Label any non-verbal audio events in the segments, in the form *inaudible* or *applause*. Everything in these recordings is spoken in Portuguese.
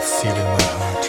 For every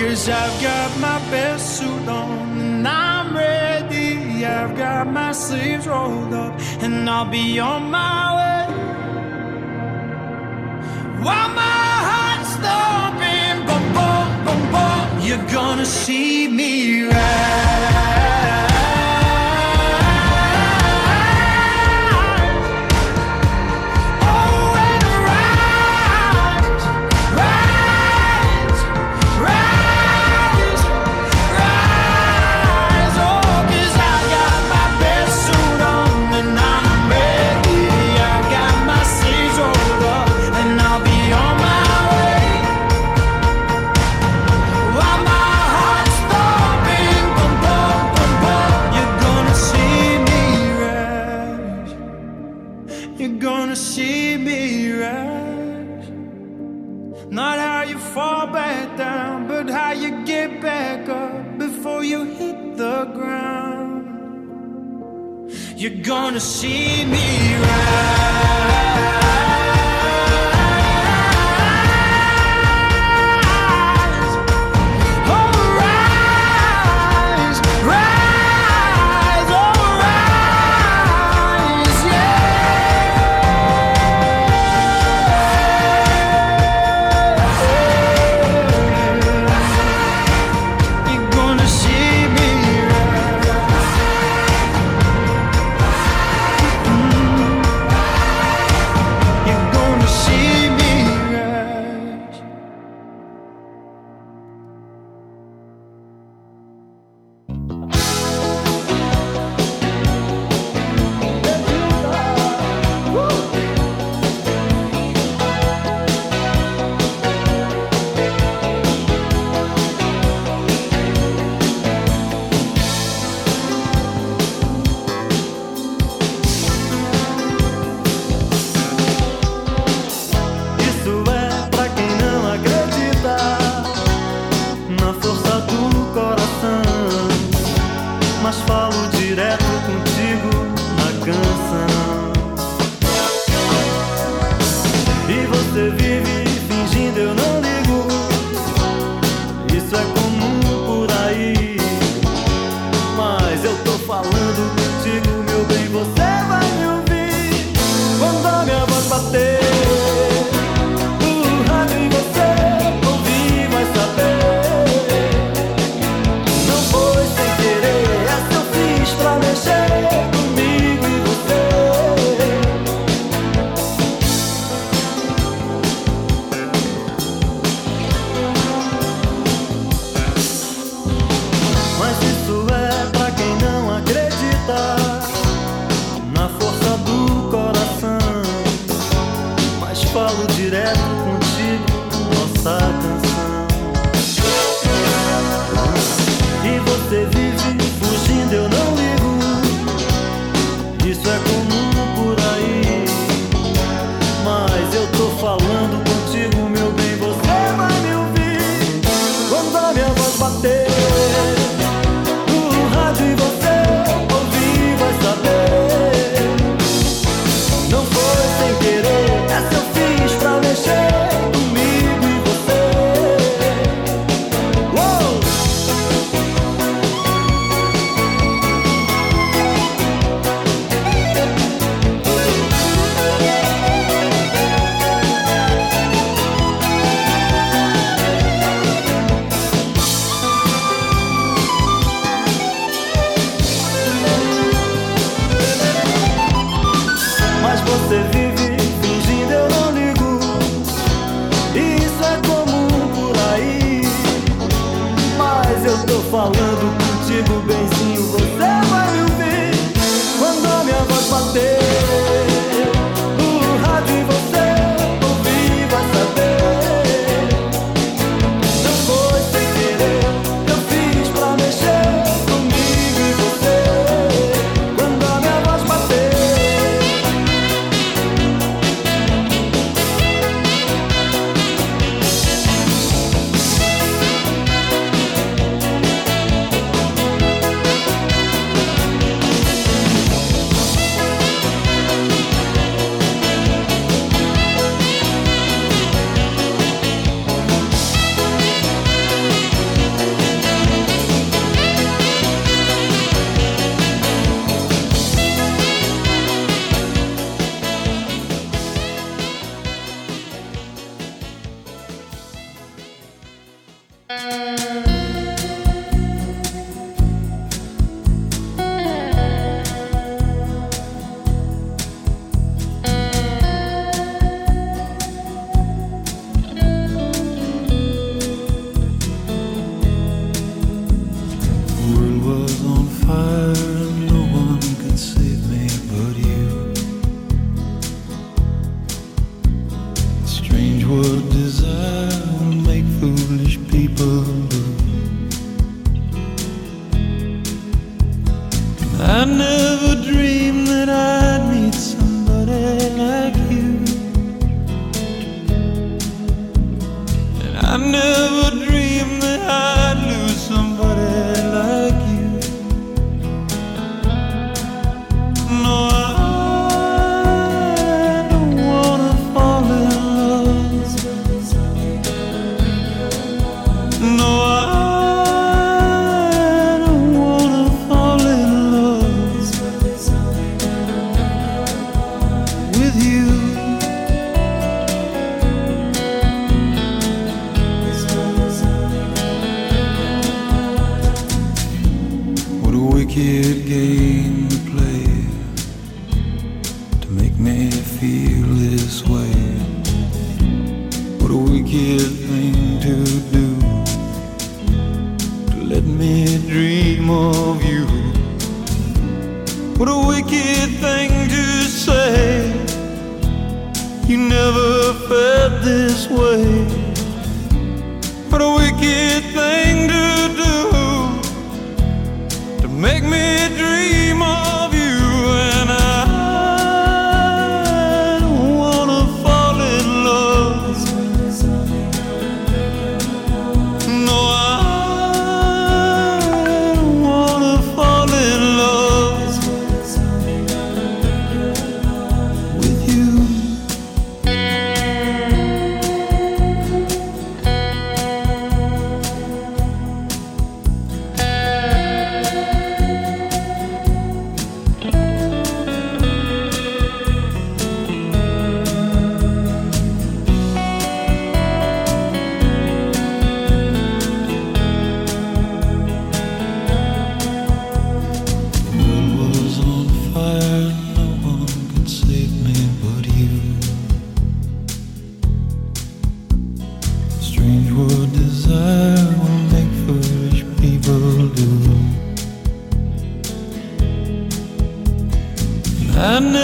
Cause I've got my best suit on and I'm ready. I've got my sleeves rolled up and I'll be on my way. While my heart's thumping, boom, boom, boom, boom, you're gonna see me ride. see.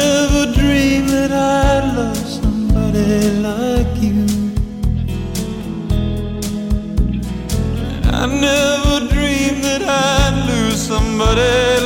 Never dreamed that I'd love somebody like you. I never dreamed that I'd lose somebody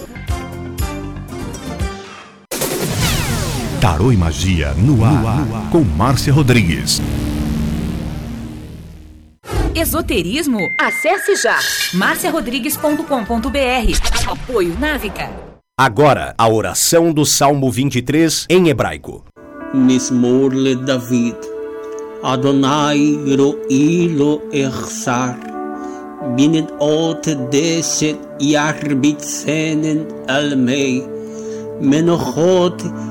Tarô e Magia no ar, no ar, no ar. com Márcia Rodrigues. Esoterismo? Acesse já marciarodrigues.com.br. Apoio Návica. Agora, a oração do Salmo 23 em hebraico. Mismorle David. Adonai ro'ilo echsar. Binet ot deset yarbit almei. Menochot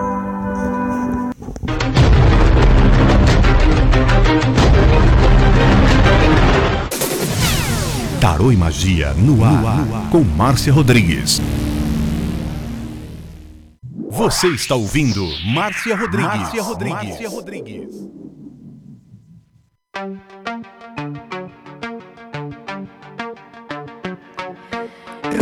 Tarô e Magia no ar, com Márcia Rodrigues. Você está ouvindo Márcia Rodrigues. Márcia Rodrigues. Márcia Rodrigues.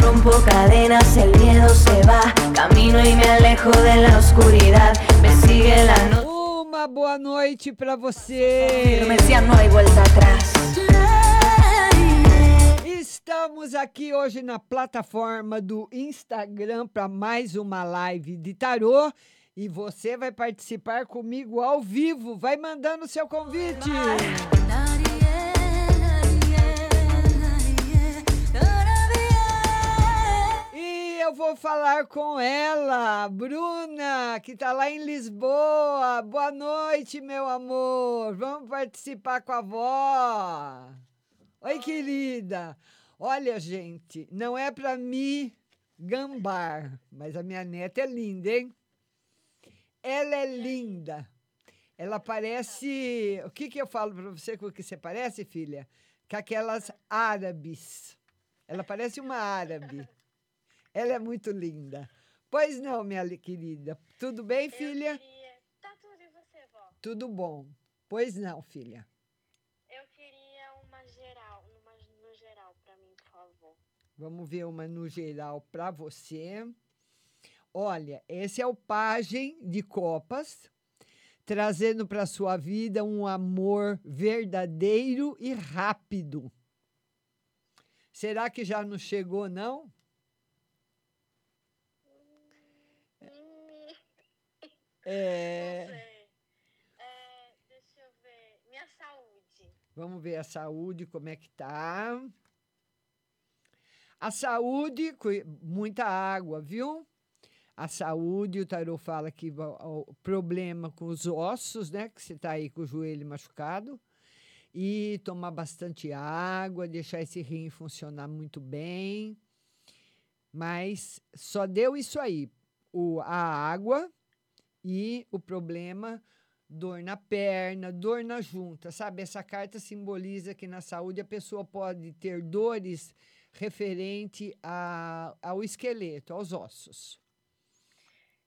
Rompo cadenas, el miedo se va. Camino y me alejo de la oscuridad. Me sigue la noche. Uma boa noite pra você. Decía, no hay vuelta atrás. Estamos aqui hoje na plataforma do Instagram para mais uma live de tarô e você vai participar comigo ao vivo. Vai mandando seu convite. E eu vou falar com ela, Bruna, que está lá em Lisboa. Boa noite, meu amor. Vamos participar com a avó. Oi, querida. Olha, gente, não é para me gambar, mas a minha neta é linda, hein? Ela é linda. Ela parece. O que, que eu falo para você com o que você parece, filha? Com aquelas árabes. Ela parece uma árabe. Ela é muito linda. Pois não, minha querida. Tudo bem, filha? Tá tudo e você, vó? Tudo bom. Pois não, filha. Vamos ver uma no geral para você. Olha, esse é o Pagem de Copas, trazendo para sua vida um amor verdadeiro e rápido. Será que já não chegou, não? É, É, deixa eu ver. Minha saúde. vamos ver a saúde, como é que tá. A saúde, muita água, viu? A saúde, o tarô fala que o problema com os ossos, né? Que você está aí com o joelho machucado. E tomar bastante água, deixar esse rim funcionar muito bem. Mas só deu isso aí: o, a água e o problema dor na perna, dor na junta, sabe? Essa carta simboliza que na saúde a pessoa pode ter dores referente a, ao esqueleto, aos ossos.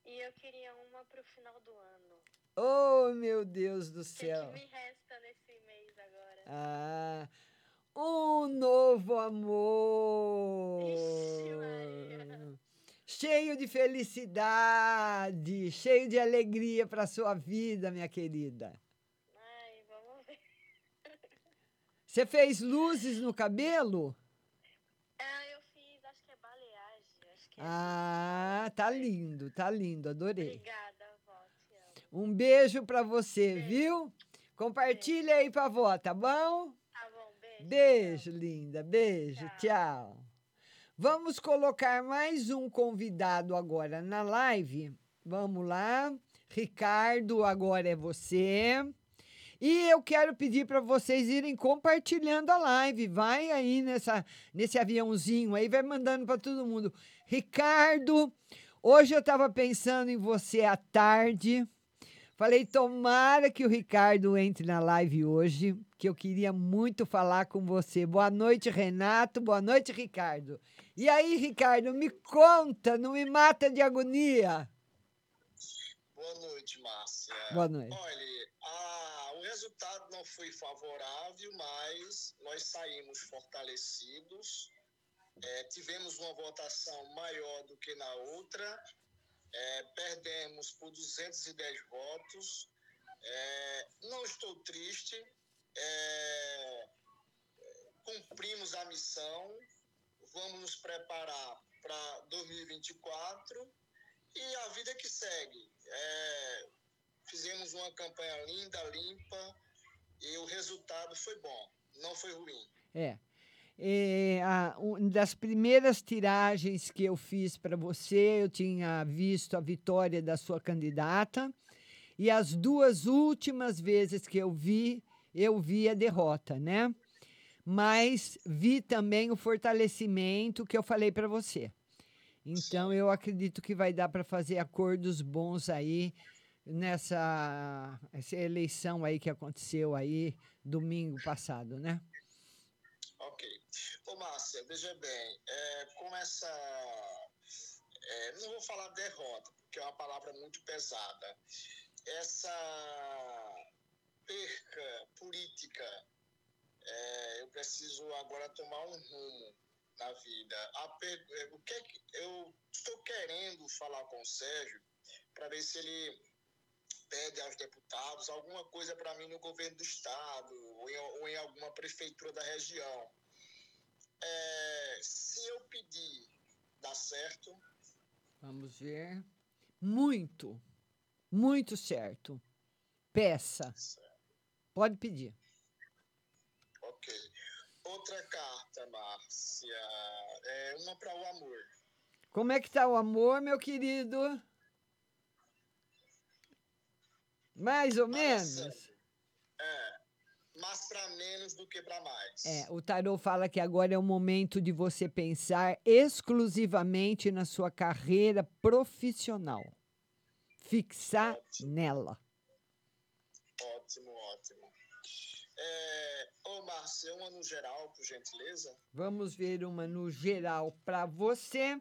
E eu queria uma pro final do ano. Oh, meu Deus do O que, céu! que me resta nesse mês agora? Ah, um novo amor! Ixi, Maria. Cheio de felicidade, cheio de alegria para sua vida, minha querida. Ai, vamos ver. Você fez luzes no cabelo? Ah, eu fiz, acho que é baleagem. Acho que é. Ah, tá lindo, tá lindo, adorei. Obrigada, vó. Te amo. Um beijo pra você, viu? Compartilha aí pra vó, tá bom? Tá bom, beijo. Beijo, linda, beijo, tchau. Vamos colocar mais um convidado agora na live. Vamos lá. Ricardo, agora é você. E eu quero pedir para vocês irem compartilhando a live. Vai aí nessa, nesse aviãozinho aí, vai mandando para todo mundo. Ricardo, hoje eu estava pensando em você à tarde. Falei, tomara que o Ricardo entre na live hoje, que eu queria muito falar com você. Boa noite, Renato. Boa noite, Ricardo. E aí, Ricardo, me conta, não me mata de agonia. Boa noite, Márcia. Boa noite. Olha, a- o resultado não foi favorável, mas nós saímos fortalecidos É, tivemos uma votação maior do que na outra, é, perdemos por 210 votos. É, não estou triste, é, cumprimos a missão, vamos nos preparar para 2024 e a vida que segue. É, fizemos uma campanha linda, limpa e o resultado foi bom, não foi ruim. É. É, a, um das primeiras tiragens que eu fiz para você, eu tinha visto a vitória da sua candidata. E as duas últimas vezes que eu vi, eu vi a derrota, né? Mas vi também o fortalecimento que eu falei para você. Então eu acredito que vai dar para fazer acordos bons aí nessa essa eleição aí que aconteceu aí domingo passado, né? Ok. Ô, Márcia, veja bem, é, com essa. é, não vou falar derrota, porque é uma palavra muito pesada. Essa perca política, é, eu preciso agora tomar um rumo na vida. A é, o que é que eu estou querendo falar com o Sérgio para ver se ele pede aos deputados alguma coisa para mim no governo do estado ou em, ou em alguma prefeitura da região. É, se eu pedir, dá certo? Vamos ver. Muito, muito certo. Peça. Pode pedir. Ok. Outra carta, Márcia, é uma para o amor. Como é que tá o amor, meu querido? Mais ou menos. É, mais para menos do que para mais. É, o tarô fala que agora é o momento de você pensar exclusivamente na sua carreira profissional. Fixar nela. Ótimo, ótimo. É, Márcia, uma no geral, por gentileza? Vamos ver uma no geral para você.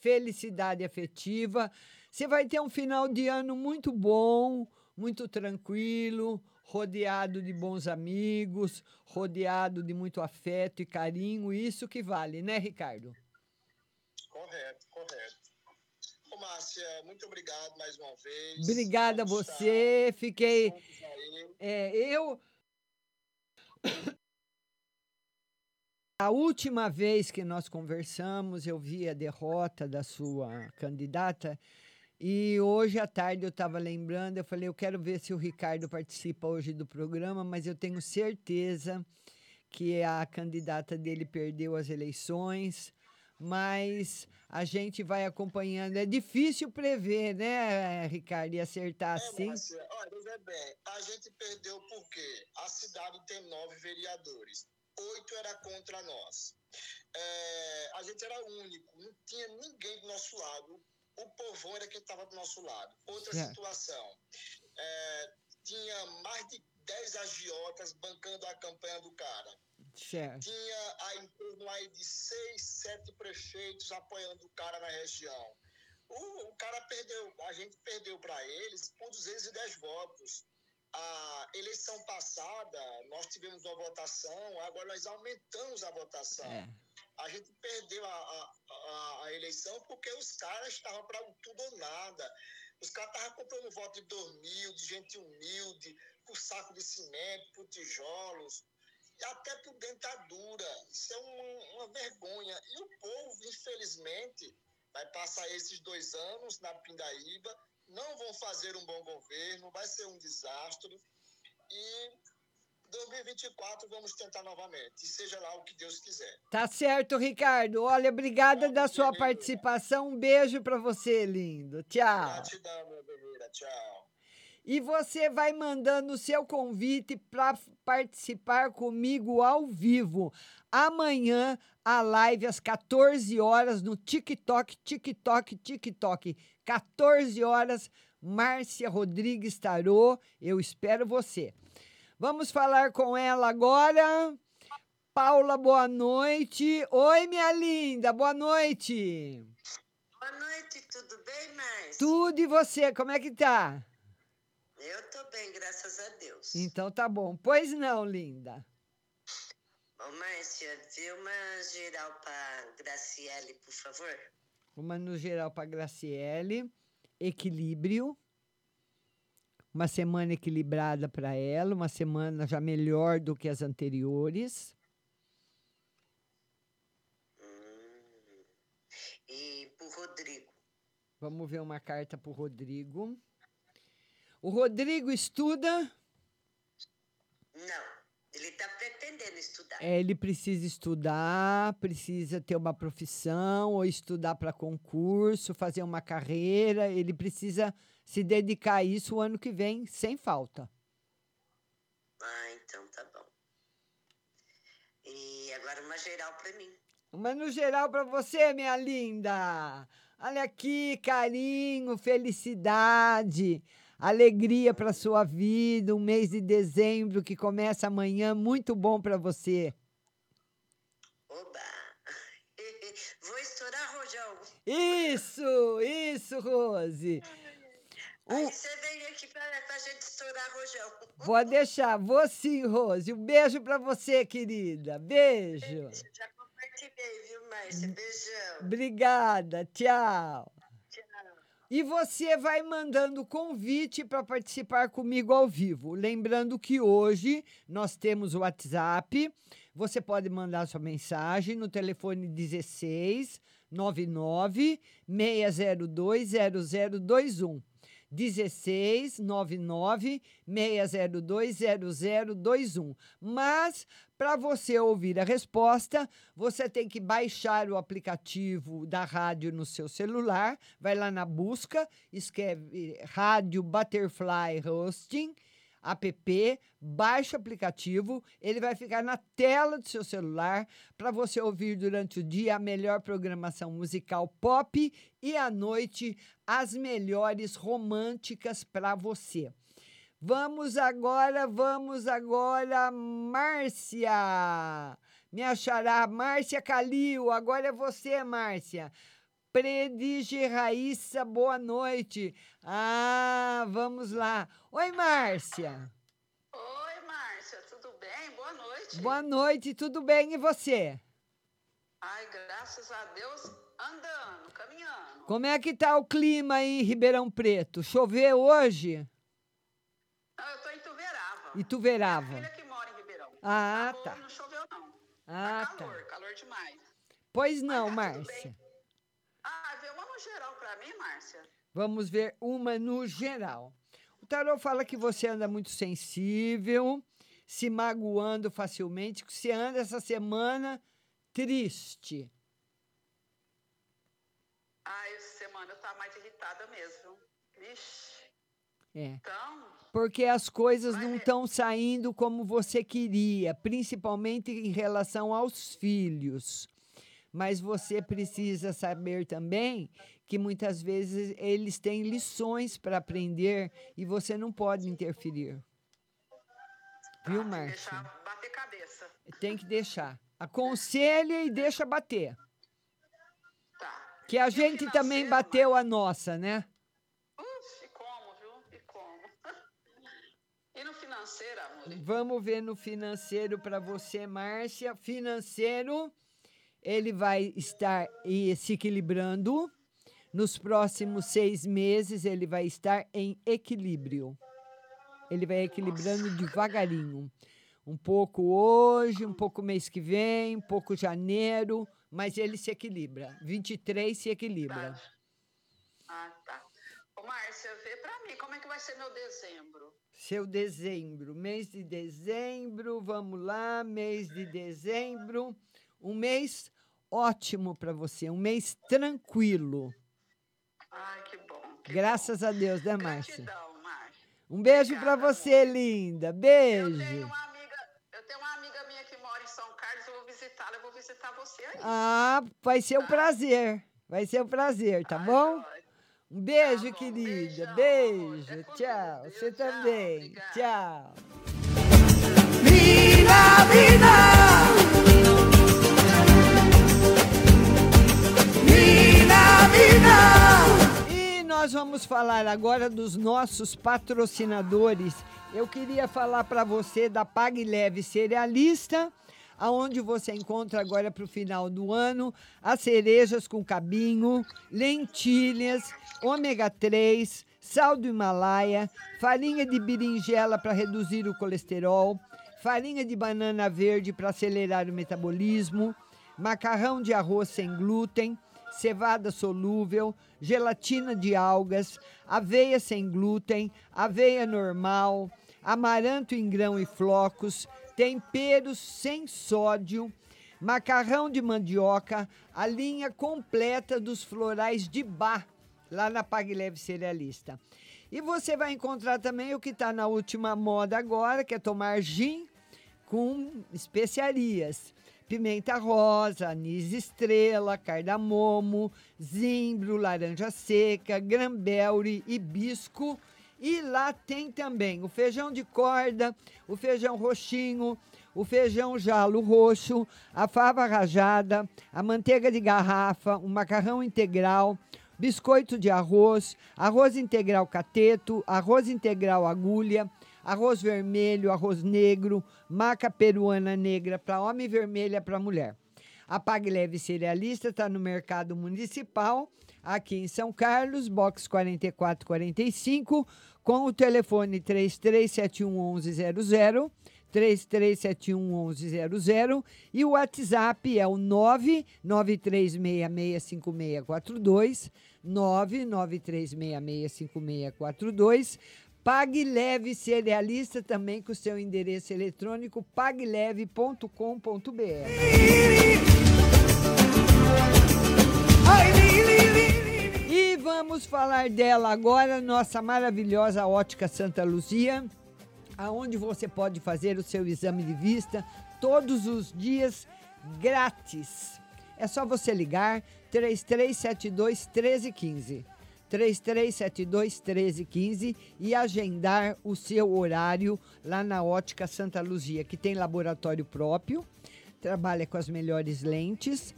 Felicidade afetiva. Você vai ter um final de ano muito bom, muito tranquilo, rodeado de bons amigos, rodeado de muito afeto e carinho. Isso que vale, né, Ricardo? Correto, correto. Ô, Márcia, muito obrigado mais uma vez. Obrigada a você. Fiquei. É, eu. A última vez que nós conversamos, eu vi a derrota da sua candidata. E hoje à tarde eu estava lembrando, eu falei, eu quero ver se o Ricardo participa hoje do programa, mas eu tenho certeza que a candidata dele perdeu as eleições, mas a gente vai acompanhando. É difícil prever, né, Ricardo, e acertar assim. Márcia, olha, bem, a gente perdeu porque a cidade tem nove vereadores, oito era contra nós. É, a gente era único, não tinha ninguém do nosso lado, o povão era quem estava do nosso lado. Outra situação, é, tinha mais de 10 agiotas bancando a campanha do cara. Tinha aí em torno aí de seis, sete prefeitos apoiando o cara na região. O, o cara perdeu, a gente perdeu para eles por 210 votos. A eleição passada, nós tivemos uma votação, agora nós aumentamos a votação. É. A gente perdeu a, a, a- eleição porque os caras estavam para tudo ou nada. Os caras estavam comprando voto de dormir, de gente humilde, por saco de cimento, por tijolos, e até por dentadura. Isso é uma, uma vergonha. E o povo, infelizmente, vai passar esses dois anos na Pindaíba, não vão fazer um bom governo, vai ser um desastre. E 2024 vamos tentar novamente, e seja lá o que Deus quiser. Tá certo, Ricardo. Olha, obrigada da sua participação. Um beijo para você, lindo. Tchau. Gratidão, meu guerreira. Tchau. E você vai mandando o seu convite para participar comigo ao vivo. Amanhã, a live às 14 horas no TikTok, TikTok, TikTok. 14 horas, Márcia Rodrigues Tarô. Eu espero você. Vamos falar com ela agora. Paula, boa noite. Oi, minha linda, boa noite. Boa noite, tudo bem, Márcia? Tudo e você, como é que tá? Eu tô bem, graças a Deus. Então tá bom. Pois não, linda. Ô, Márcia, vê uma geral pra Graciele, por favor. Uma no geral para Graciele. Equilíbrio. Uma semana equilibrada para ela, uma semana já melhor do que as anteriores. E pro Rodrigo. Vamos ver uma carta para o Rodrigo. O Rodrigo estuda. Não, ele tá pretendendo estudar. É, ele precisa estudar, precisa ter uma profissão, ou estudar para concurso, fazer uma carreira. Ele precisa se dedicar a isso o ano que vem, sem falta. Ah, então tá bom. E agora uma geral pra mim. Uma no geral para você, minha linda. Olha aqui, carinho, felicidade, alegria para sua vida, um mês de dezembro que começa amanhã, muito bom para você. Vou estourar, Rojão. Isso, isso, Rose. Aí você vem aqui pra, pra gente estourar, Rojão. Pode deixar, vou sim, Rose. Um beijo para você, querida. Beijo. Já compartilhei, viu, Márcia? Beijão. Obrigada, tchau. E você vai mandando convite para participar comigo ao vivo. Lembrando que hoje nós temos o WhatsApp. Você pode mandar sua mensagem no telefone 16 99 602 0021. 16 99 602 0021. Mas para você ouvir a resposta, você tem que baixar o aplicativo da rádio no seu celular, vai lá na busca, escreve Rádio Butterfly Hosting, app, baixa o aplicativo, ele vai ficar na tela do seu celular para você ouvir durante o dia a melhor programação musical pop e à noite as melhores românticas para você. Vamos agora, vamos agora, Márcia. Me achará, Márcia Calil. Agora é você, Márcia. Predige Raíssa, boa noite. Ah, vamos lá. Oi, Márcia. Oi, Márcia, tudo bem? Boa noite. Boa noite, tudo bem e você? Ai, graças a Deus, andando, caminhando. Como é que tá o clima aí em Ribeirão Preto? Choveu hoje? Não, eu tô em Tuverava. Ituverava. Minha filha que mora em Ribeirão. Ah, Acabou, tá. Não choveu, não. Ah, tá calor, tá. calor demais. Pois não, Mas tá Márcia. Ah, vê uma no geral pra mim, Márcia. Vamos ver uma no geral. O tarô fala que você anda muito sensível, se magoando facilmente, que você anda essa semana triste. Ah, essa semana eu tava mais irritada mesmo. Vixe. É. Então, Porque as coisas não estão saindo como você queria, principalmente em relação aos filhos. Mas você precisa saber também que muitas vezes eles têm lições para aprender e você não pode interferir. Viu, Márcia? deixar bater cabeça. Tem que deixar. Aconselha e deixa bater. Tá. Que a gente também bateu a nossa, né? Uf, e como, viu? E como? e no financeiro, amor? Vamos ver no financeiro para você, Márcia. Financeiro, ele vai estar se equilibrando. Nos próximos seis meses, ele vai estar em equilíbrio. Ele vai equilibrando devagarinho. Um pouco hoje, um pouco mês que vem, um pouco janeiro, mas ele se equilibra. 23 se equilibra. Ah, tá. Ô, Márcia, vê pra mim como é que vai ser meu dezembro. Seu dezembro, mês de dezembro, vamos lá, mês de dezembro. Um mês ótimo para você, um mês tranquilo. Ai, que bom. Graças a Deus, né, Márcia? Gratidão, Márcia. Um beijo para você, linda. Beijo. Eu tenho uma amiga minha que mora em São Carlos, eu vou visitá-la, eu vou visitar você aí. Ah, vai ser um prazer. Vai ser um prazer, tá bom? Um beijo, querida. Beijo. Tchau. Você também. Tchau. Vida, vida. Vida, vida. E nós vamos falar agora dos nossos patrocinadores. Eu queria falar para você da Pague Leve Cerealista. Aonde você encontra agora para o final do ano as cerejas com cabinho, lentilhas, ômega 3, sal do Himalaia, farinha de berinjela para reduzir o colesterol, farinha de banana verde para acelerar o metabolismo, macarrão de arroz sem glúten, cevada solúvel, gelatina de algas, aveia sem glúten, aveia normal, amaranto em grão e flocos, temperos sem sódio, macarrão de mandioca, a linha completa dos florais de bar, lá na Pag Leve Cerealista. E você vai encontrar também o que está na última moda agora, que é tomar gin com especiarias. Pimenta rosa, anis estrela, cardamomo, zimbro, laranja seca, grambelre, hibisco. E lá tem também o feijão de corda, o feijão roxinho, o feijão jalo roxo, a fava rajada, a manteiga de garrafa, o macarrão integral, biscoito de arroz, arroz integral cateto, arroz integral agulha, arroz vermelho, arroz negro, maca peruana negra para homem e vermelha para mulher. A Pag Leve Cerealista está no Mercado Municipal, aqui em São Carlos, box 4445, com o telefone 33711100, 33711100 e o WhatsApp é o 993665642, 993665642. Pague Leve Cerealista também com seu endereço eletrônico pagleve.com.br. E vamos falar dela agora, nossa maravilhosa ótica Santa Luzia, aonde você pode fazer o seu exame de vista todos os dias grátis. É só você ligar 3372 1315. 3372 1315 e agendar o seu horário lá na Ótica Santa Luzia, que tem laboratório próprio, trabalha com as melhores lentes,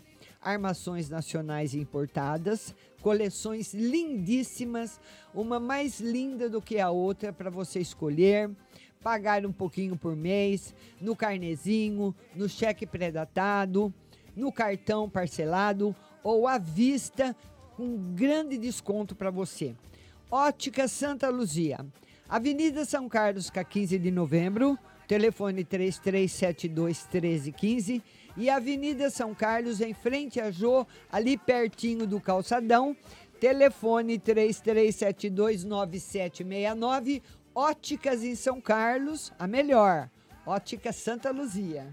armações nacionais importadas, coleções lindíssimas, uma mais linda do que a outra para você escolher, pagar um pouquinho por mês, no carnezinho, no cheque pré-datado, no cartão parcelado ou à vista com grande desconto para você. Ótica Santa Luzia, Avenida São Carlos, com 15 de novembro, telefone 3372 1315 e Avenida São Carlos, em frente a Jô, ali pertinho do calçadão, telefone 3372 9769, Óticas em São Carlos, a melhor. Ótica Santa Luzia.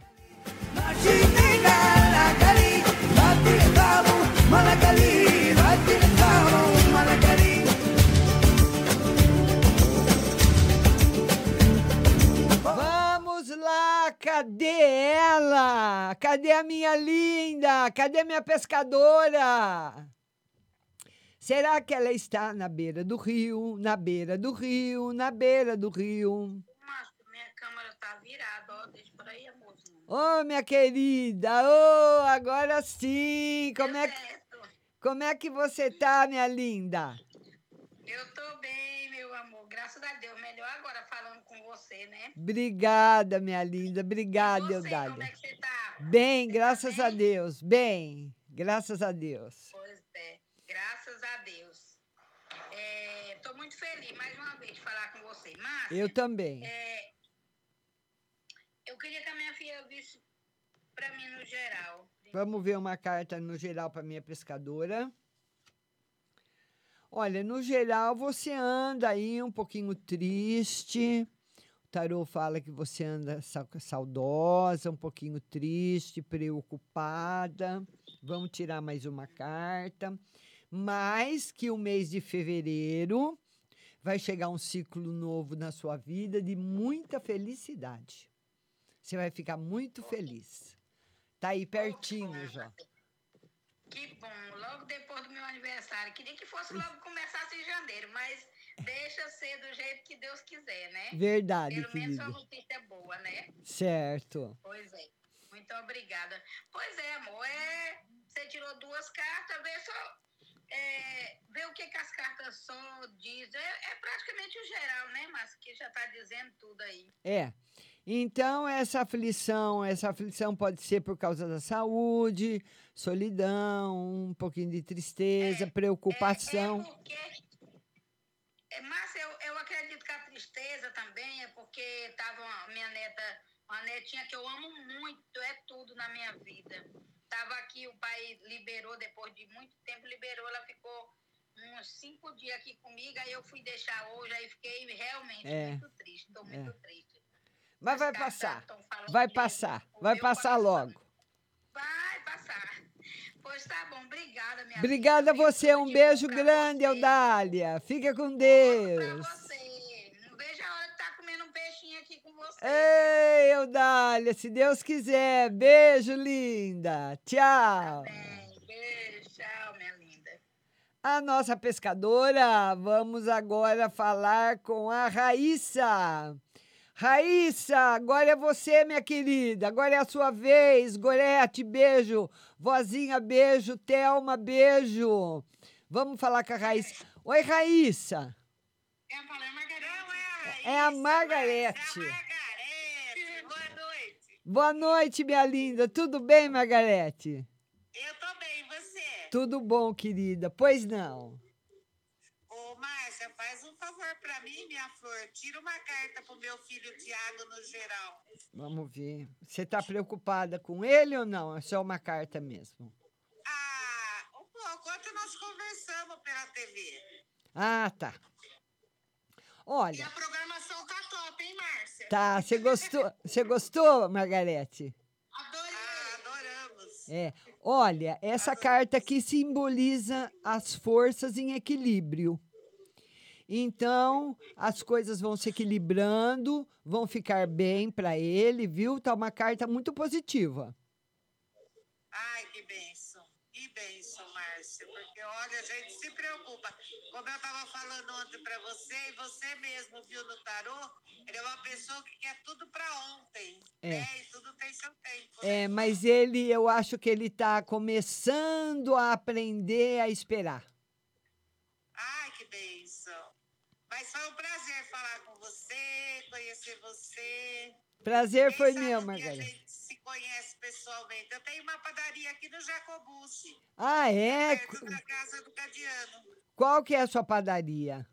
Cadê ela? Cadê a minha linda? Cadê a minha pescadora? Será que ela está na beira do rio, na beira do rio, na beira do rio? Minha câmera tá virada, ó. Deixa por aí, amorzinho. Ô, minha querida, ô, agora sim. Como é que Como é que você tá, minha linda? Eu tô bem, meu amor. Graças a Deus. Melhor agora falando com você, né? Obrigada, minha linda. Obrigada, Você, Eudália. como é que você tá? Bem, graças a Deus. Bem, graças a Deus. Pois é. Graças a Deus. É, tô muito feliz mais uma vez de falar com você. Márcia, Eu também. é, eu queria que a minha filha visse pra mim no geral. Vamos ver uma carta no geral para minha pescadora. Olha, no geral você anda aí um pouquinho triste. O tarô fala que você anda sa- saudosa, um pouquinho triste, preocupada. Vamos tirar mais uma carta. Mas que o mês de fevereiro vai chegar um ciclo novo na sua vida de muita felicidade. Você vai ficar muito feliz. Tá aí pertinho já. Que bom, logo depois do meu aniversário. Queria que fosse logo começasse em janeiro, mas deixa ser do jeito que Deus quiser, né? Verdade, Pelo menos uma notícia boa, né? Certo. Pois é. Muito obrigada. Pois é, amor. É, você tirou duas cartas, vê só. É, vê o que, que as cartas só dizem. É, é praticamente o geral, né, Márcia? Que já tá dizendo tudo aí. É. Então, essa aflição, essa aflição pode ser por causa da saúde, solidão, um pouquinho de tristeza, preocupação. É porque, é, Márcia, eu, eu acredito que a tristeza também é porque tava uma- minha neta, uma netinha que eu amo muito, é tudo na minha vida. Tava aqui, o pai liberou, depois de muito tempo, liberou, ela ficou uns cinco dias aqui comigo, aí eu fui deixar hoje, aí fiquei realmente É, muito triste, tô muito é. triste. Mas vai passar. tão falando Vai passar. Vai passar logo. Vai passar. Pois tá bom, obrigada, minha Obrigada a você. Um beijo grande, Eudália. Fica com Deus. você. Não vejo a hora de estar comendo um peixinho aqui com você. Ei, Eudália, se Deus quiser. Beijo, linda. Tchau. Beijo, tchau, minha linda. A nossa pescadora, vamos agora falar com a Raíssa. Raíssa, agora é você, minha querida. Agora é a sua vez. Gorete, beijo. Vozinha, beijo. Thelma, beijo. Vamos falar com a Raíssa. Oi, Raíssa. É a Margarete. Boa noite. Boa noite, minha linda. Tudo bem, Margarete? Eu tô bem, e você? Tudo bom, querida? Pois não. Faz um favor pra mim, minha flor. Tira uma carta pro meu filho Tiago no geral. Vamos ver. Você está preocupada com ele ou não? É só uma carta mesmo. Ah, um pouco. Ontem nós conversamos pela TV. Ah, tá. Olha, programação tá top, hein, Márcia? tá. Você gostou? Você gostou, Margarete? Ah, adoramos. É. Olha, essa carta aqui simboliza as forças em equilíbrio. Então, as coisas vão se equilibrando, vão ficar bem para ele, viu? Tá uma carta muito positiva. Ai, que benção. Que benção, Márcia. Porque, olha, a gente se preocupa. Como eu tava falando ontem pra você, e você mesmo viu no tarô, ele é uma pessoa que quer tudo pra ontem. É. Né? E tudo tem seu tempo. É, mas ele, eu acho que ele está começando a aprender a esperar. Ai, que benção. Mas foi um prazer falar com você, conhecer você. Prazer Quem foi meu, dia A gente se conhece pessoalmente. Eu tenho uma padaria aqui no Jacobucci, Ah, é? perto da casa do Cadiano. Qual que é a sua padaria?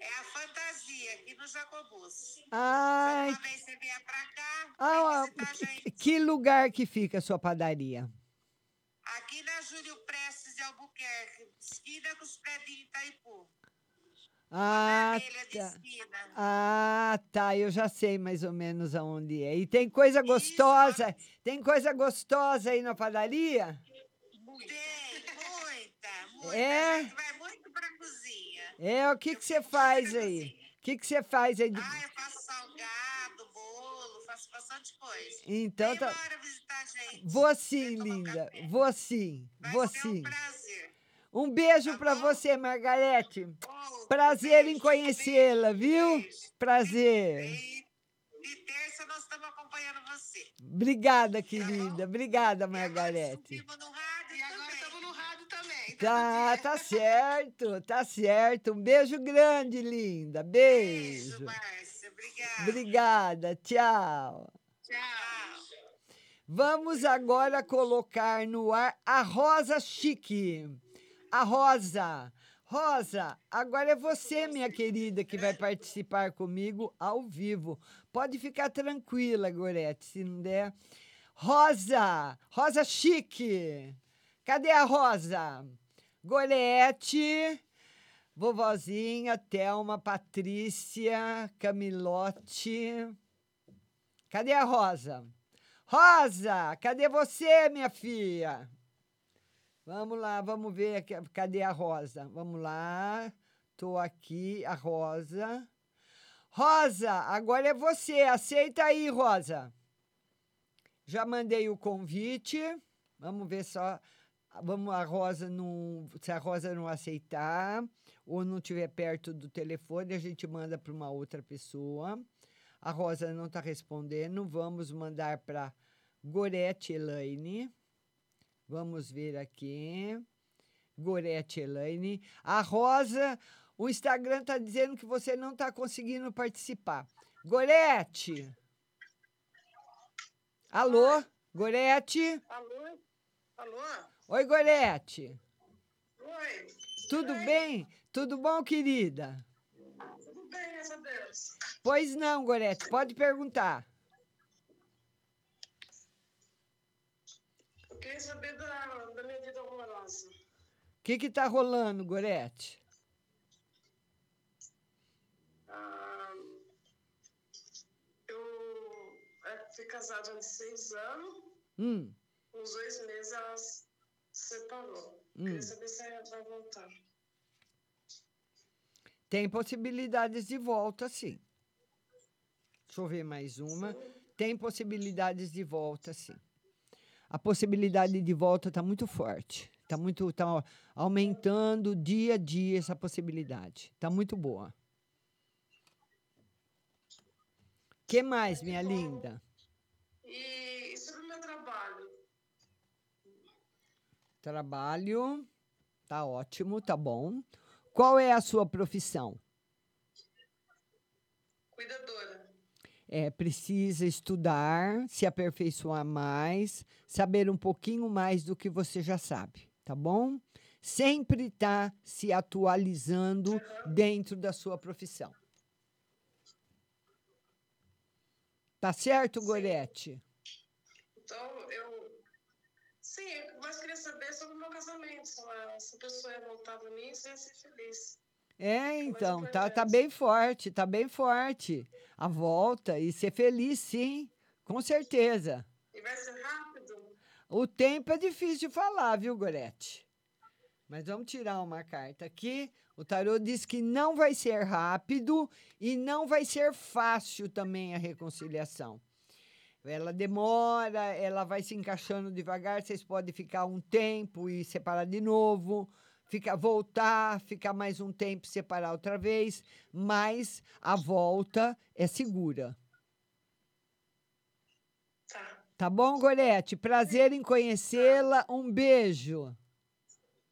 É a fantasia aqui no Jacobucci. Ai, Uma vez você vier pra cá, ah, que, que lugar que fica a sua padaria? Aqui na Júlio Prestes de Albuquerque, esquina com os predinhos Itaipu. Ah, tá. Ah, tá. Eu já sei mais ou menos aonde é. E tem coisa gostosa. Tem coisa gostosa aí na padaria? Tem, muita, muita. É? A gente vai muito pra cozinha. É, o que que você faz aí? O que que você faz aí? de- Ah, eu faço salgado, bolo, faço bastante coisa. Então Vem tá. uma hora visitar a gente. Vou sim, linda. Vou sim. Vou ser um sim. prazer. Um beijo pra você, Margarete. Prazer em conhecê-la, viu? Prazer. De terça nós estamos acompanhando você. Obrigada, querida. Obrigada, Margarete. E. Tá, tá certo, tá certo. Um beijo grande, linda. Beijo. Márcia. Obrigada. Obrigada, tchau. Tchau. Vamos agora colocar no ar a Rosa Chique. A Rosa. Rosa, agora é você, minha querida, que vai participar comigo ao vivo. Pode ficar tranquila, Gorete, se não der. Rosa, Rosa Chique. Cadê a Rosa? Gorete, vovozinha, Thelma, Patrícia, Camilote. Cadê a Rosa? Rosa, cadê você, minha filha? Vamos lá, vamos ver. Cadê a Rosa? Vamos lá. Tô aqui, a Rosa. Rosa, agora é você. Aceita aí, Rosa. Já mandei o convite. Vamos ver só. Vamos a Rosa não, se a Rosa não aceitar ou não estiver perto do telefone, a gente manda para uma outra pessoa. A Rosa não está respondendo. Vamos mandar para Gorete Elaine. Vamos ver aqui. Gorete Elaine. A Rosa, o Instagram está dizendo que você não está conseguindo participar. Gorete, Alô, Gorete? Alô? Alô? Oi, Gorete. Oi. Tudo bem? Tudo bom, querida? Tudo bem, graças a Deus. Pois não, Gorete, pode perguntar. Queria saber da, da minha vida amorosa. O que que tá rolando, Gorete? Ah, eu é, fui casada há seis anos. Hum, Uns dois meses ela se separou. Hum. Queria saber se ela vai voltar. tem possibilidades de volta, sim. Deixa eu ver mais uma. Tem possibilidades de volta, sim. A possibilidade de volta está muito forte. Está muito, tá aumentando dia a dia essa possibilidade. Está muito boa. que mais, minha linda? E, sobre o meu trabalho? Trabalho, tá ótimo, tá bom. Qual é a sua profissão? Cuidadora. É, precisa estudar, se aperfeiçoar mais, saber um pouquinho mais do que você já sabe, tá bom? Sempre tá se atualizando dentro da sua profissão. Tá certo, Gorete? Então, eu. Sim, mas queria saber sobre o meu casamento. Se, a pessoa ia voltar pra mim, se ia ser feliz. É, então, tá, tá bem forte, tá bem forte. A volta e ser feliz, sim, com certeza. E vai ser rápido? O tempo é difícil de falar, viu, Gorete? Mas vamos tirar uma carta aqui. O tarô diz que não vai ser rápido e não vai ser fácil também a reconciliação. Ela demora, ela vai se encaixando devagar, vocês podem ficar um tempo e separar de novo, ficar voltar, ficar mais um tempo separar outra vez, mas a volta é segura. Tá bom, Gorete? Prazer em conhecê-la. Um beijo.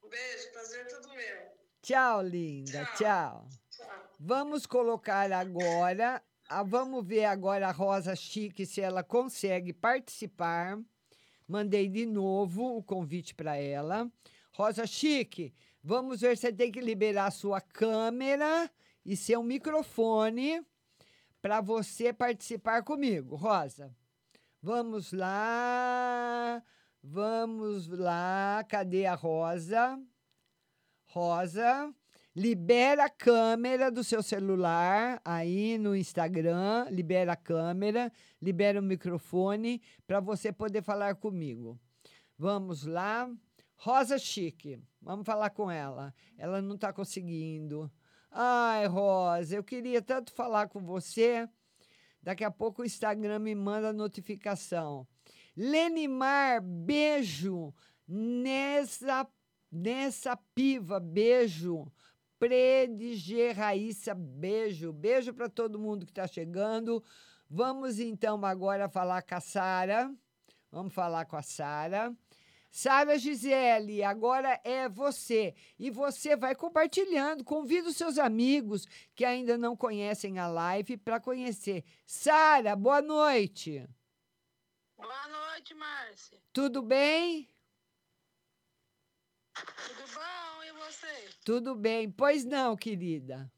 Um beijo, prazer é todo meu. Tchau, linda. Tchau. Vamos colocar agora. a- vamos ver agora a Rosa Chique se ela consegue participar. Mandei de novo o convite para ela. Rosa Chique, vamos ver se você tem que liberar a sua câmera e seu microfone para você participar comigo, Rosa. Vamos lá. Vamos lá. Cadê a Rosa? Rosa, libera a câmera do seu celular aí no Instagram, libera a câmera, libera o microfone para você poder falar comigo. Vamos lá. Rosa Chique, vamos falar com ela. Ela não está conseguindo. Ai, Rosa, eu queria tanto falar com você. Daqui a pouco o Instagram me manda notificação. Lenimar, beijo nessa nessa piva, beijo. Predige Raíssa, beijo. Beijo para todo mundo que está chegando. Vamos então agora falar com a Sara. Vamos falar com a Sara. Sara Gisele, agora é você. E você vai compartilhando. Convida os seus amigos que ainda não conhecem a live para conhecer. Sara, boa noite. Boa noite, Márcia. Tudo bem? Tudo bom? E você? Tudo bem. Pois não, querida.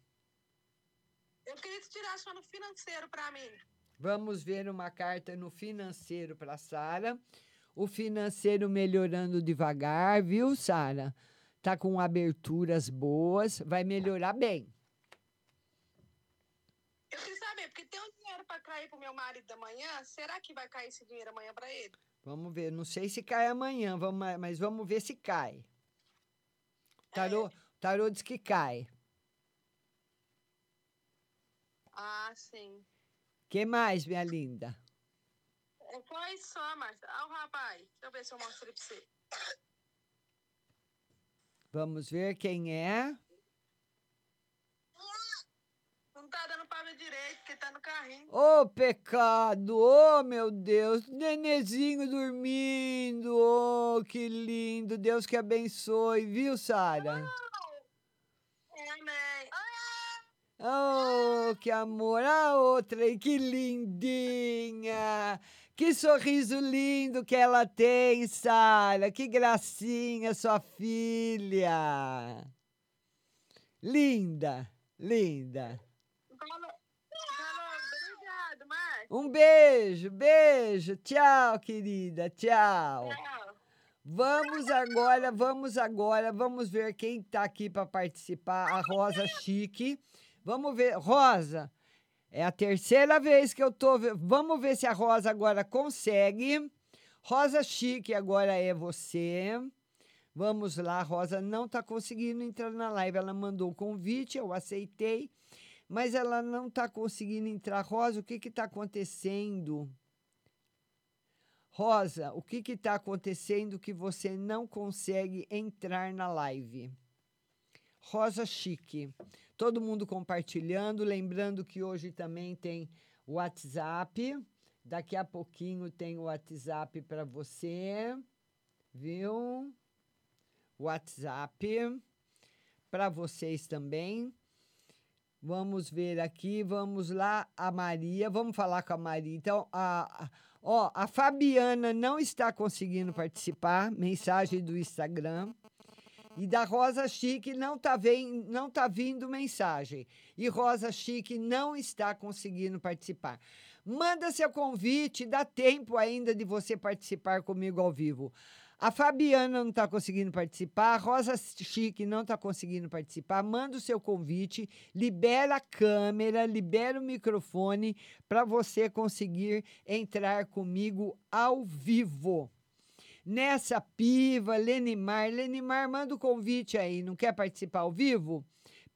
Eu queria que tirasse uma no financeiro para mim. Vamos ver uma carta no financeiro para Sara. O financeiro melhorando devagar, viu, Sara? Tá com aberturas boas, vai melhorar bem. Eu queria saber, porque tem um dinheiro para cair pro meu marido amanhã. Será que vai cair esse dinheiro amanhã para ele? Vamos ver, não sei se cai amanhã, vamos, mas vamos ver se cai. Tarô, tarô diz que cai. Ah, sim. que mais, minha linda? Foi só, Márcia. Ah, o rapaz. Deixa eu ver se eu mostro ele pra você. Vamos ver quem é. Não tá dando pra ver direito, porque tá no carrinho. Ô, pecado! Ô, meu Deus! Nenezinho dormindo! Oh, que lindo! Deus que abençoe, viu, Sara? Amém. Oh, que amor! A outra aí, que lindinha! Que sorriso lindo que ela tem, Sara. Que gracinha, sua filha. Linda, linda. Um beijo, beijo. Tchau, querida. Tchau. Vamos agora, vamos agora, vamos ver quem está aqui para participar. A Rosa Chique. Vamos ver. Rosa, é a terceira vez que eu tô. Vamos ver se a Rosa agora consegue. Rosa Chique, agora é você. Vamos lá, Rosa não está conseguindo entrar na live. Ela mandou o convite, eu aceitei, mas ela não está conseguindo entrar. Rosa, o que está acontecendo? Rosa, o que está acontecendo que você não consegue entrar na live? Rosa Chique. Todo mundo compartilhando. Lembrando que hoje também tem o WhatsApp. Daqui a pouquinho tem o WhatsApp para você. Viu? WhatsApp para vocês também. Vamos ver aqui, vamos lá, a Maria, vamos falar com a Maria. Então, a, ó, a Fabiana não está conseguindo participar, mensagem do Instagram. E da Rosa Chique não tá, vem, não tá vindo mensagem. E Rosa Chique não está conseguindo participar. Manda seu convite, dá tempo ainda de você participar comigo ao vivo. A Fabiana não está conseguindo participar, a Rosa Chique não está conseguindo participar. Manda o seu convite, libera a câmera, libera o microfone para você conseguir entrar comigo ao vivo. Nessa piva, Lenimar. Lenimar, manda o convite aí. Não quer participar ao vivo?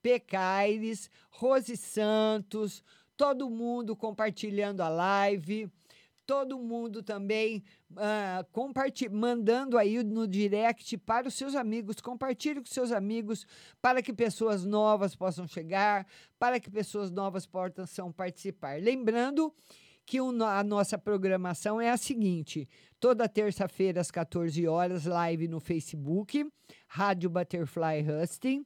Pecaires, Rose Santos, todo mundo compartilhando a live. Todo mundo também comparti- mandando aí no direct para os seus amigos. Compartilhe com seus amigos para que pessoas novas possam chegar, para que pessoas novas possam participar. Lembrando que o a nossa programação é a seguinte: toda terça-feira às 14 horas, live no Facebook, Rádio Butterfly Husting.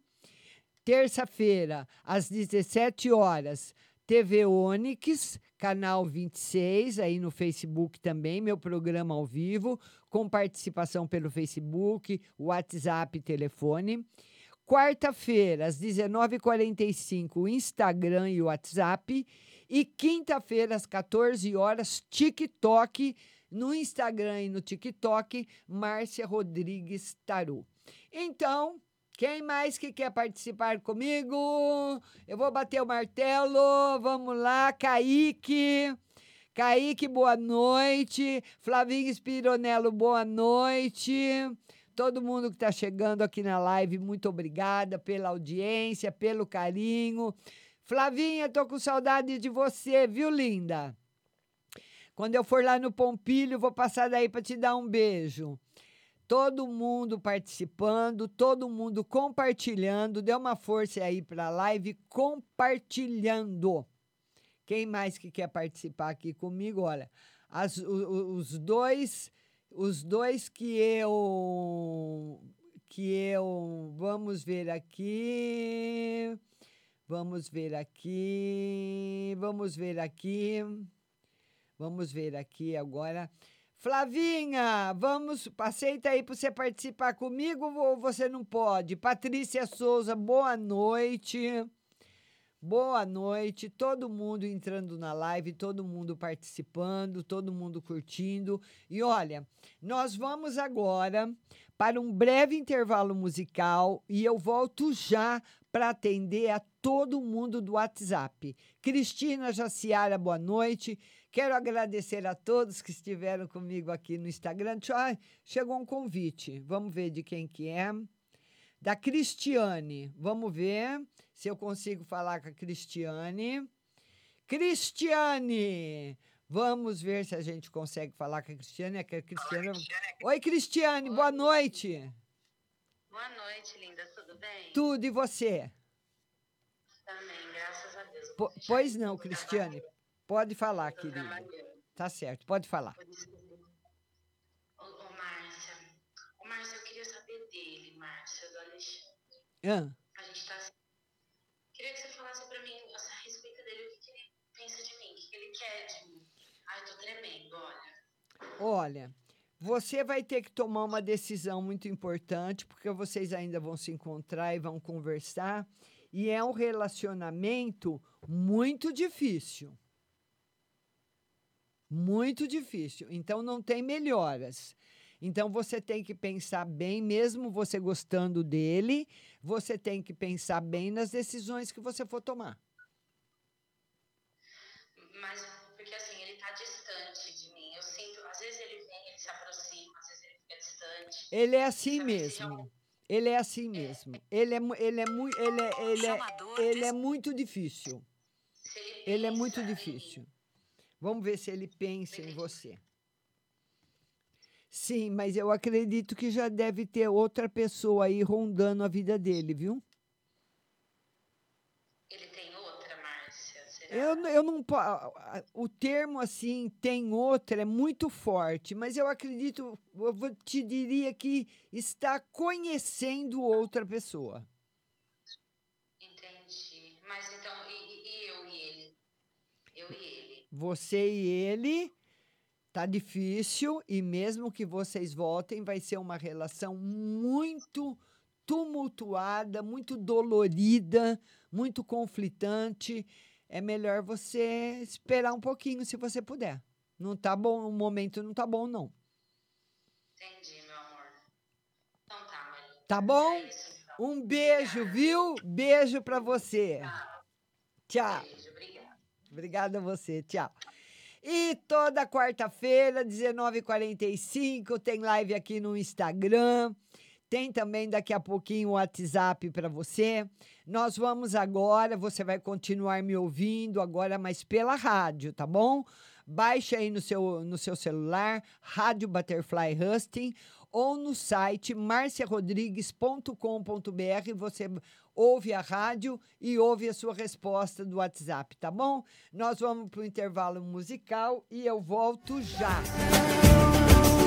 Terça-feira, às 17 horas, TV Onix, canal 26, aí no Facebook também, meu programa ao vivo, com participação pelo Facebook, WhatsApp e telefone. Quarta-feira, às 19h45, o Instagram e WhatsApp. E quinta-feira, às 14 horas, TikTok, no Instagram e no TikTok, Márcia Rodrigues Taru. Então, quem mais que quer participar comigo? Eu vou bater o martelo. Vamos lá, Kaique. Kaique, boa noite. Flavinho Spironello, boa noite. Todo mundo que está chegando aqui na live, muito obrigada pela audiência, pelo carinho. Flavinha, tô com saudade de você, viu, linda? Quando eu for lá no Pompilho, vou passar daí para te dar um beijo. Todo mundo participando, todo mundo compartilhando. Dê uma força aí para a live compartilhando. Quem mais que quer participar aqui comigo? Olha, as- o- o- os dois, os dois que eu, que eu, vamos ver aqui, vamos ver aqui, vamos ver aqui, vamos ver aqui agora. Flavinha, vamos, aceita aí para você participar comigo ou você não pode? Patrícia Souza, boa noite. Boa noite, todo mundo entrando na live, todo mundo participando, todo mundo curtindo. E olha, nós vamos agora para um breve intervalo musical e eu volto já para atender a todo mundo do WhatsApp. Cristina Jaciara, boa noite. Quero agradecer a todos que estiveram comigo aqui no Instagram. Ai, chegou um convite. Vamos ver de quem que é da Cristiane. Vamos ver se eu consigo falar com a Cristiane. Cristiane! Vamos ver se a gente consegue falar com a Cristiane. É a Cristiane... Oi, Cristiane, boa noite. Boa noite, linda. Tudo bem? Tudo e você? Também, graças a Deus. Po- pois não, Cristiane. Pode falar, querida. Tá certo, pode falar. Ô, ô Márcia. Ô, Márcia, eu queria saber dele, Márcia, do Alexandre. Hã? A gente tá. Queria que você falasse pra mim a respeito dele, o que, que ele pensa de mim, o que, que ele quer de mim. Ai, tô tremendo, olha. Olha, você vai ter que tomar uma decisão muito importante, porque vocês ainda vão se encontrar e vão conversar. E é um relacionamento muito difícil. Muito difícil. Então não tem melhoras. Então você tem que pensar bem, mesmo você gostando dele, você tem que pensar bem nas decisões que você for tomar. Mas, porque assim, ele tá distante de mim. Eu sinto, às vezes ele vem, ele se aproxima, às vezes ele fica distante. Ele é assim mesmo. Ele é assim mesmo. Ele é, ele é, mui- ele é, ele é, ele é muito difícil. Ele é muito difícil. Vamos ver se ele pensa em você. Sim, mas eu acredito que já deve ter outra pessoa aí rondando a vida dele, viu? Ele tem outra, Márcia? Será? Eu, eu não O termo assim, tem outra, é muito forte, mas eu acredito, eu te diria que está conhecendo outra pessoa. Entendi. Mas então, e, e- e eu e ele? Eu e ele. Você e ele tá difícil e mesmo que vocês voltem, vai ser uma relação muito tumultuada, muito dolorida, muito conflitante. É melhor você esperar um pouquinho se você puder. Não tá bom, o momento não tá bom não. Entendi, meu amor. Então tá, Maria. Tá bom? É isso, então. Um beijo, viu? Beijo pra você. Tchau. Beijo, obrigada. Obrigada a você, tchau. E toda quarta-feira, 19h45, tem live aqui no Instagram. Tem também daqui a pouquinho o WhatsApp para você. Nós vamos agora, você vai continuar me ouvindo agora, mas pela rádio, tá bom? Baixe aí no seu, no seu celular, Rádio Butterfly Husting, ou no site marciarodrigues.com.br. Você ouve a rádio e ouve a sua resposta do WhatsApp, tá bom? Nós vamos para o intervalo musical e eu volto já. Don't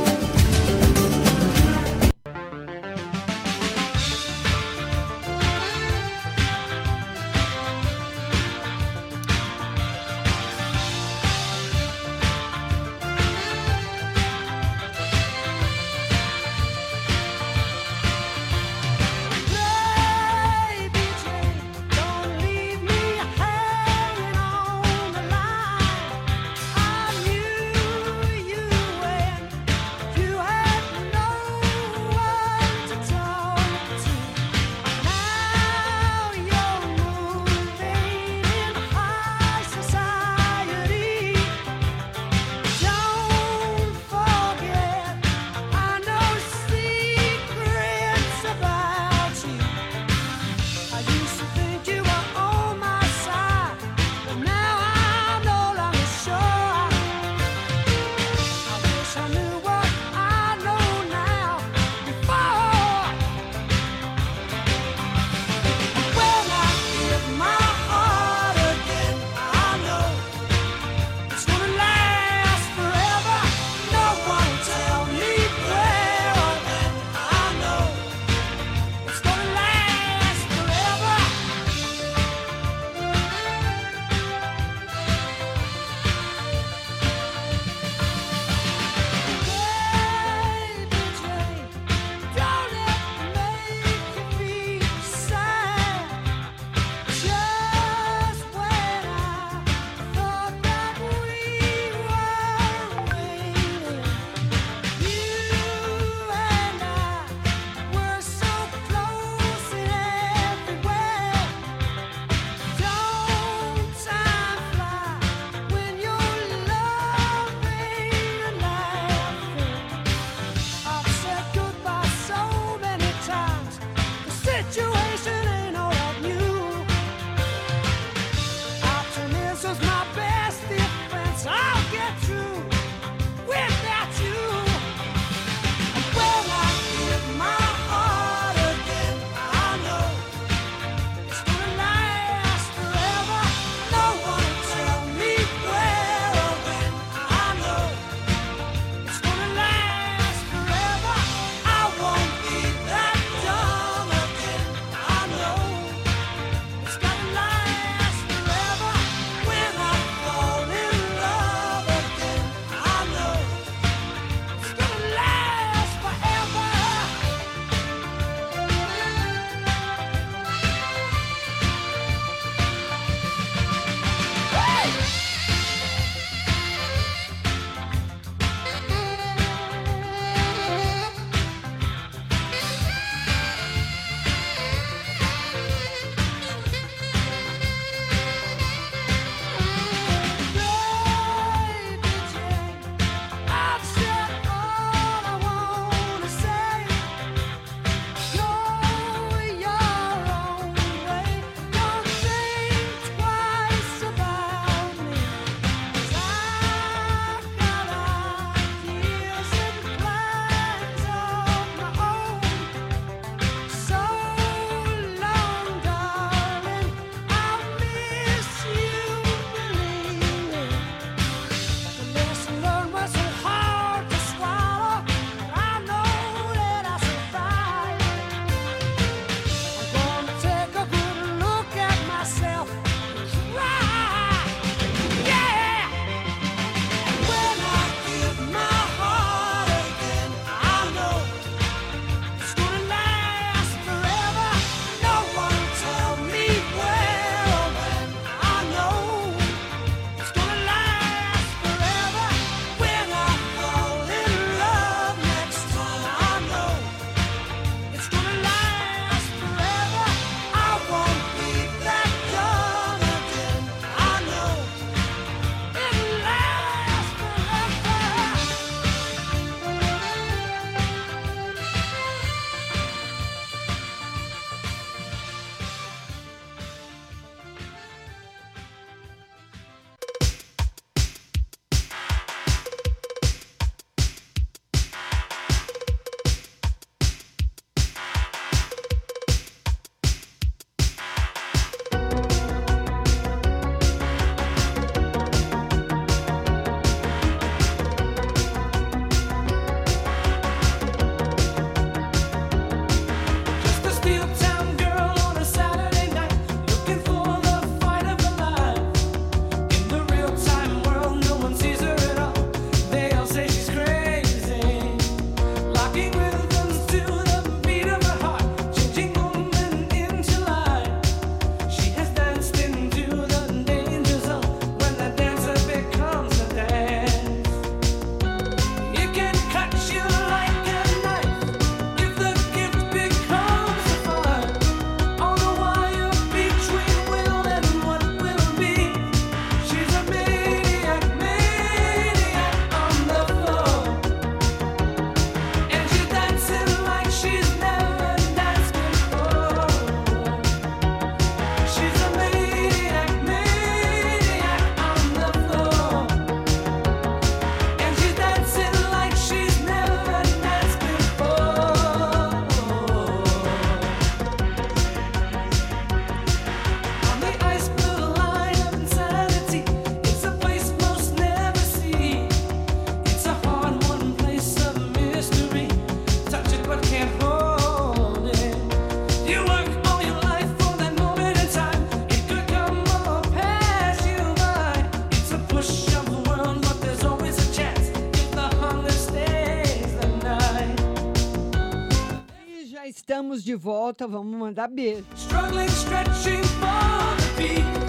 estamos de volta, vamos mandar beijo. Struggling, stretching for the beat.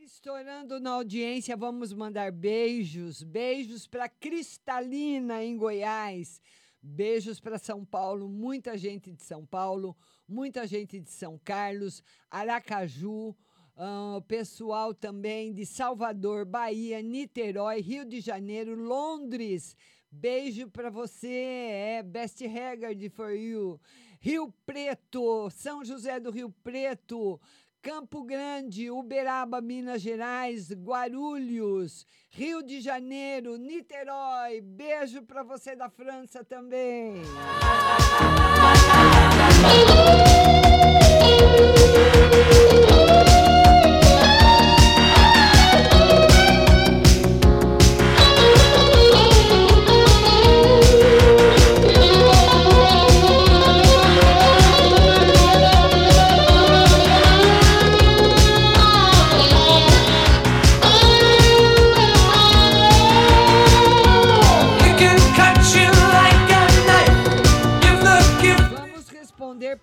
Estourando na audiência, vamos mandar beijos. Beijos para Cristalina, em Goiás. Beijos para São Paulo, muita gente de São Paulo, muita gente de São Carlos, Aracaju, o pessoal também de Salvador, Bahia, Niterói, Rio de Janeiro, Londres. Beijo para você, é Best Haggard for you. Rio Preto, São José do Rio Preto, Campo Grande, Uberaba, Minas Gerais, Guarulhos, Rio de Janeiro, Niterói. Beijo para você da França também. oh you.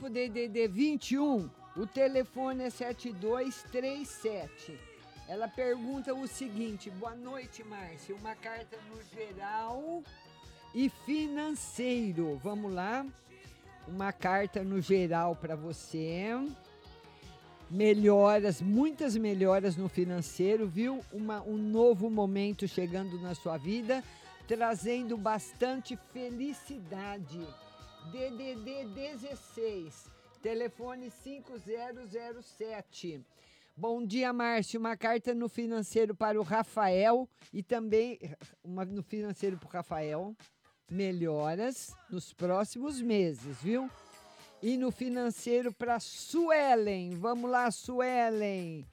DDD 21. O telefone é 7237. Ela pergunta o seguinte: Boa noite, Márcia. Uma carta no geral e financeiro. Vamos lá. Uma carta no geral para você. Melhoras, muitas melhoras no financeiro, viu? Uma, um novo momento chegando na sua vida, trazendo bastante felicidade. DDD 16, telefone 5007. Bom dia, Márcio. Uma carta no financeiro para o Rafael e também uma no financeiro para o Rafael. Melhoras nos próximos meses, viu? E no financeiro para Suelen. Vamos lá, Suelen.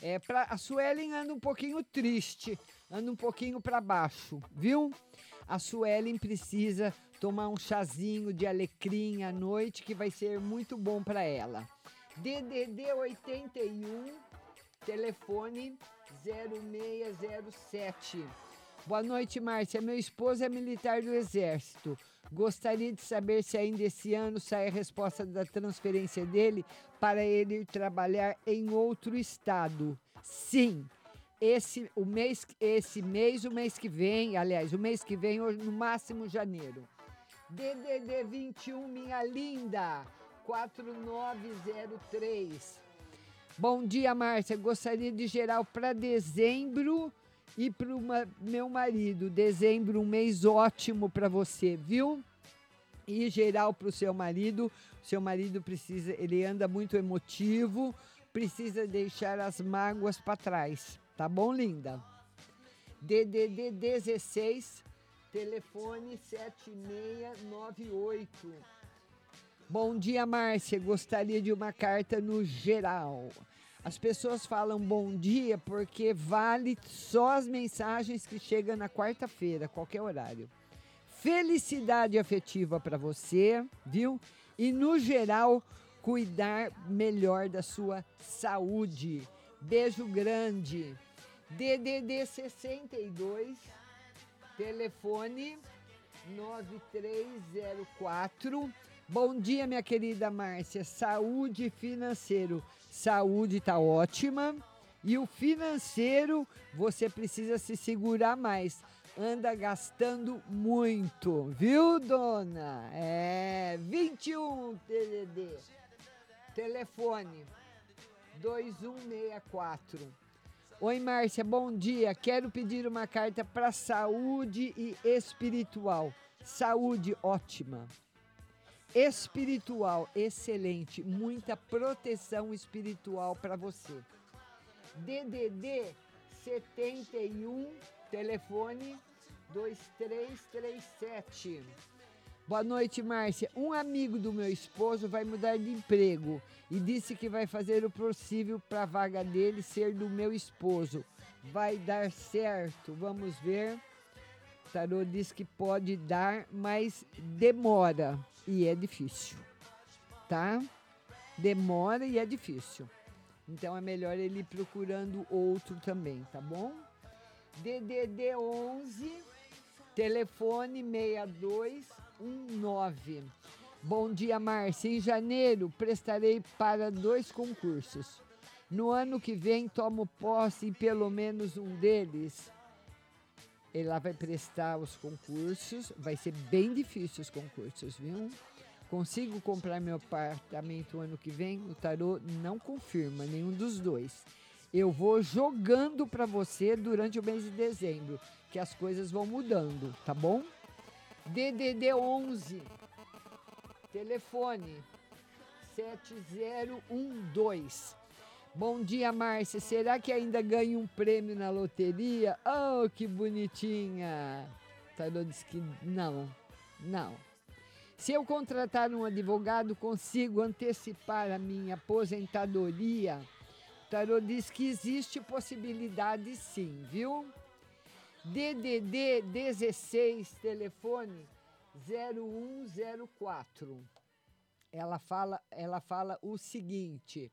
É, pra, a Suelen anda um pouquinho triste, anda um pouquinho para baixo, viu? A Suelen precisa tomar um chazinho de alecrim à noite que vai ser muito bom para ela. DDD 81, telefone 0607. Boa noite, Márcia. Meu esposo é militar do Exército. Gostaria de saber se ainda esse ano sai a resposta da transferência dele para ele ir trabalhar em outro estado. Sim. Esse, o mês, esse mês, o mês que vem, aliás, o mês que vem, no máximo janeiro. DDD 21, minha linda, 4903. Bom dia, Márcia. Gostaria de geral para dezembro e para o meu marido. Dezembro, um mês ótimo para você, viu? E geral para o seu marido. Seu marido precisa, ele anda muito emotivo, precisa deixar as mágoas para trás. Tá bom, linda? DDD 16, telefone 7698. Bom dia, Márcia. Gostaria de uma carta no geral. As pessoas falam bom dia porque vale só as mensagens que chegam na quarta-feira, qualquer horário. Felicidade afetiva para você, viu? E no geral, cuidar melhor da sua saúde. Beijo grande. DDD 62, telefone 9304. Bom dia, minha querida Márcia. Saúde financeiro. Saúde tá ótima. E o financeiro, você precisa se segurar mais. Anda gastando muito, viu, dona? É 21 TDD. Telefone 2164. Oi, Márcia, bom dia. Quero pedir uma carta para saúde e espiritual. Saúde ótima. Espiritual, excelente. Muita proteção espiritual para você. DDD 71, telefone 2337. Boa noite, Márcia. Um amigo do meu esposo vai mudar de emprego e disse que vai fazer o possível para a vaga dele ser do meu esposo. Vai dar certo, vamos ver. O tarô diz que pode dar, mas demora e é difícil, tá? demora e é difícil. Então é melhor ele ir procurando outro também, tá bom? DDD 11 telefone 6219. Bom dia, Márcia. Em janeiro prestarei para dois concursos. No ano que vem tomo posse em pelo menos um deles. Ela vai prestar os concursos, vai ser bem difícil os concursos, viu? Consigo comprar meu apartamento ano que vem? O tarô não confirma nenhum dos dois. Eu vou jogando para você durante o mês de dezembro, que as coisas vão mudando, tá bom? DDD 11 telefone 7012. Bom dia, Márcia. Será que ainda ganho um prêmio na loteria? Oh, que bonitinha! Tarô disse que não, não. Se eu contratar um advogado, consigo antecipar a minha aposentadoria? Tarô diz que existe possibilidade sim, viu? DDD 16, telefone 0104. Ela fala, ela fala o seguinte: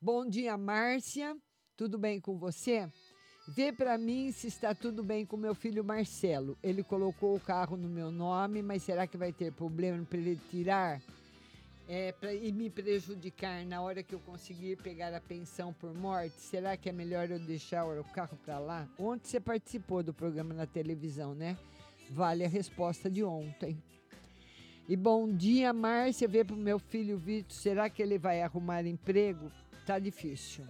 Bom dia, Márcia. Tudo bem com você? Vê para mim se está tudo bem com meu filho Marcelo. Ele colocou o carro no meu nome, mas será que vai ter problema para ele tirar? É, pra, e me prejudicar na hora que eu conseguir pegar a pensão por morte? Será que é melhor eu deixar o carro para lá? Ontem você participou do programa na televisão, né? Vale a resposta de ontem. E bom dia, Márcia. Vê pro meu filho Vitor. Será que ele vai arrumar emprego? Tá difícil.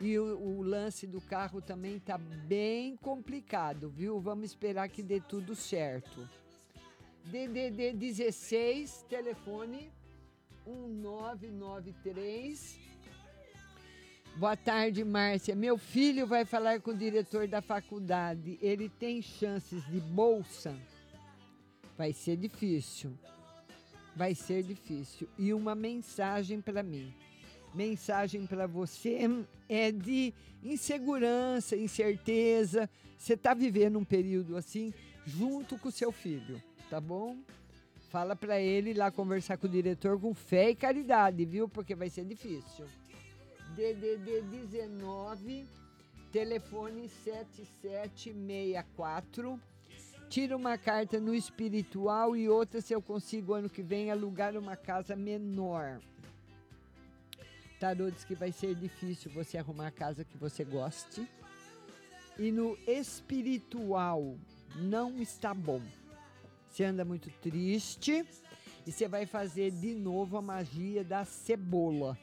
E o, o, lance do carro também tá bem complicado, viu? Vamos esperar que dê tudo certo. DDD 16, telefone 1993. Boa tarde, Márcia. Meu filho vai falar com o diretor da faculdade. Ele tem chances de bolsa? Vai ser difícil. Vai ser difícil. E uma mensagem para mim mensagem para você é de insegurança, incerteza. Você está vivendo um período assim junto com o seu filho, tá bom? Fala para ele lá conversar com o diretor com fé e caridade, viu? Porque vai ser difícil. DDD 19, telefone 7764. Tira uma carta no espiritual e outra se eu consigo ano que vem alugar uma casa menor. Tarô diz que vai ser difícil você arrumar a casa que você goste. E no espiritual não está bom. Você anda muito triste e você vai fazer de novo a magia da cebola,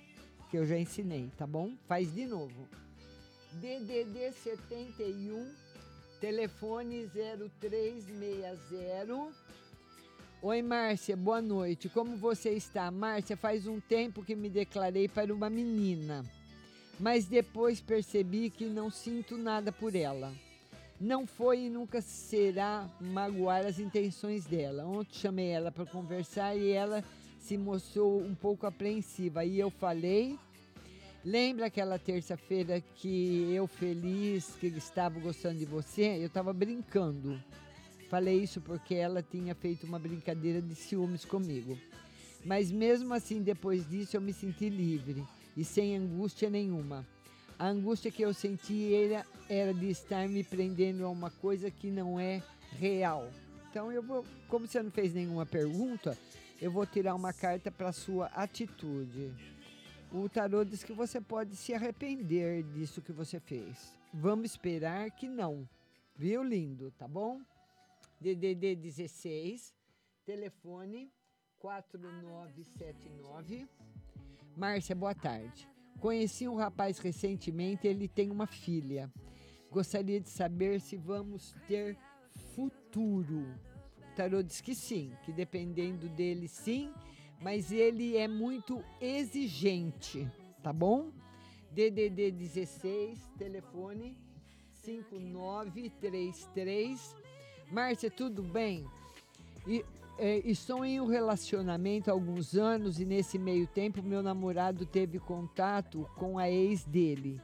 que eu já ensinei, tá bom? Faz de novo. DDD 71, telefone 0360 Oi, Márcia, boa noite. Como você está? Márcia, faz um tempo que me declarei para uma menina, mas depois percebi que não sinto nada por ela. Não foi e nunca será magoar as intenções dela. Ontem chamei ela para conversar e ela se mostrou um pouco apreensiva. E eu falei. Lembra aquela terça-feira que eu feliz que estava gostando de você? Eu estava brincando. Falei isso porque ela tinha feito uma brincadeira de ciúmes comigo. Mas mesmo assim, depois disso, eu me senti livre e sem angústia nenhuma. A angústia que eu senti era, era de estar me prendendo a uma coisa que não é real. Então eu vou, como você não fez nenhuma pergunta, eu vou tirar uma carta para sua atitude. O tarô diz que você pode se arrepender disso que você fez. Vamos esperar que não. Viu, lindo? Tá bom? DDD 16, telefone 4979. Márcia, boa tarde. Conheci um rapaz recentemente, ele tem uma filha. Gostaria de saber se vamos ter futuro. O tarô diz que sim, que dependendo dele sim, mas ele é muito exigente, tá bom? DDD 16, telefone 5933 Márcia, tudo bem? E, é, estou em um relacionamento há alguns anos e nesse meio tempo meu namorado teve contato com a ex dele.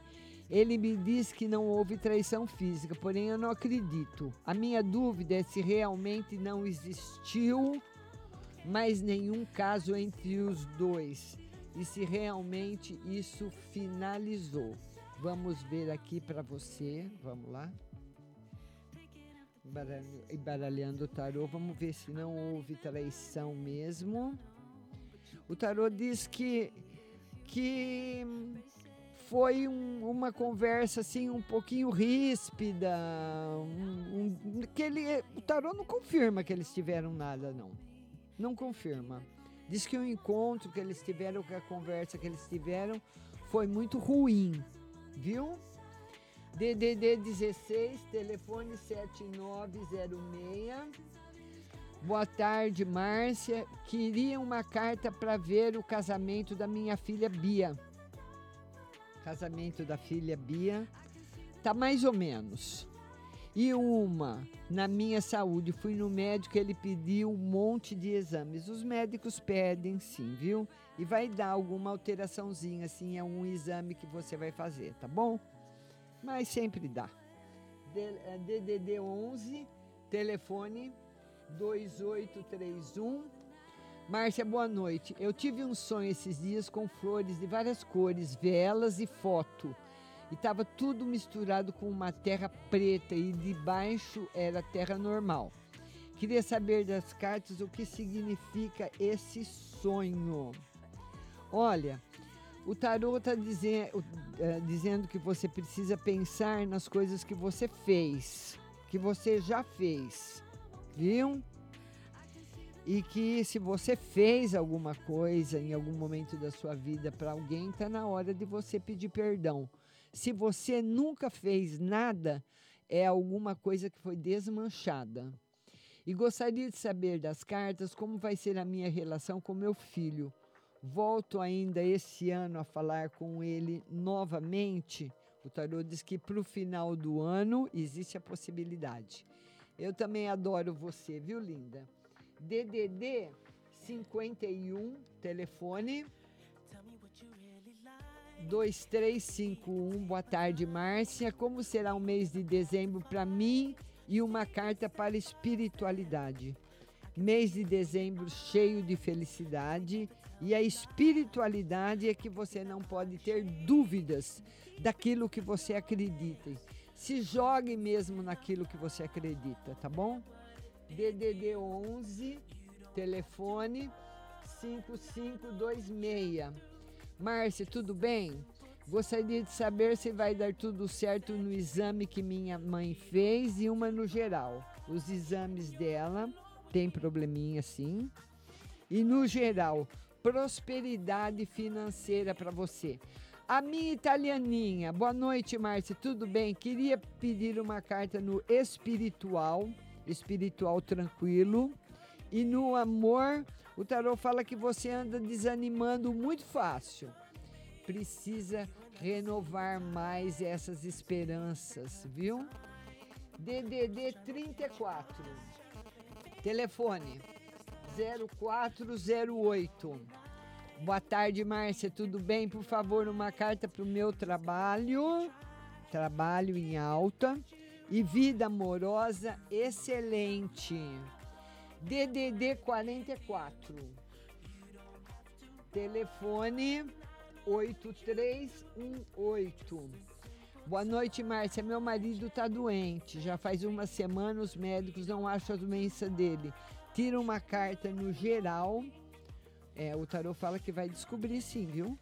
Ele me diz que não houve traição física, porém eu não acredito. A minha dúvida é se realmente não existiu mais nenhum caso entre os dois e se realmente isso finalizou. Vamos ver aqui para você. Vamos lá. Embaralha- Embaralhando o tarô, vamos ver se não houve traição mesmo. O tarô diz que que foi um- uma conversa assim um pouquinho ríspida, um, um- que ele, o tarô não confirma que eles tiveram nada não, não confirma. Diz que o encontro que eles tiveram, que a conversa que eles tiveram foi muito ruim, viu? DDD 16, telefone 7906. Boa tarde, Márcia. Queria uma carta para ver o casamento da minha filha Bia. Casamento da filha Bia tá mais ou menos. E uma na minha saúde, fui no médico, ele pediu um monte de exames. Os médicos pedem, sim, viu? E vai dar alguma alteraçãozinha, assim, é um exame que você vai fazer, tá bom? Mas sempre dá. É DDD 11, telefone 2831. Márcia, boa noite. Eu tive um sonho esses dias com flores de várias cores, velas e foto. E estava tudo misturado com uma terra preta e debaixo era terra normal. Queria saber das cartas o que significa esse sonho. Olha, o tarô está dizendo que você precisa pensar nas coisas que você fez, que você já fez, viu? E que se você fez alguma coisa em algum momento da sua vida para alguém, está na hora de você pedir perdão. Se você nunca fez nada, é alguma coisa que foi desmanchada. E gostaria de saber das cartas como vai ser a minha relação com meu filho. Volto ainda esse ano a falar com ele novamente. O tarô diz que para o final do ano existe a possibilidade. Eu também adoro você, viu, linda? DDD 51, telefone 2351. Boa tarde, Márcia. Como será o mês de dezembro para mim e uma carta para espiritualidade? Mês de dezembro cheio de felicidade e a espiritualidade é que você não pode ter dúvidas daquilo que você acredita. Se jogue mesmo naquilo que você acredita, tá bom? DDD 11, telefone 5526. Márcia, tudo bem? Gostaria de saber se vai dar tudo certo no exame que minha mãe fez e uma no geral. Os exames dela tem probleminha sim. E no geral, prosperidade financeira para você. A minha italianinha, boa noite, Márcia, tudo bem? Queria pedir uma carta no espiritual, espiritual tranquilo. E no amor, o tarô fala que você anda desanimando muito fácil. Precisa renovar mais essas esperanças, viu? DDD 34. Telefone 0408. Boa tarde, Márcia. Tudo bem? Por favor, uma carta para o meu trabalho. Trabalho em alta. E vida amorosa excelente. DDD 44. Telefone 8318. Boa noite, Márcia. Meu marido está doente. Já faz uma semana os médicos não acham a doença dele. Tira uma carta no geral. É, o tarô fala que vai descobrir sim, viu?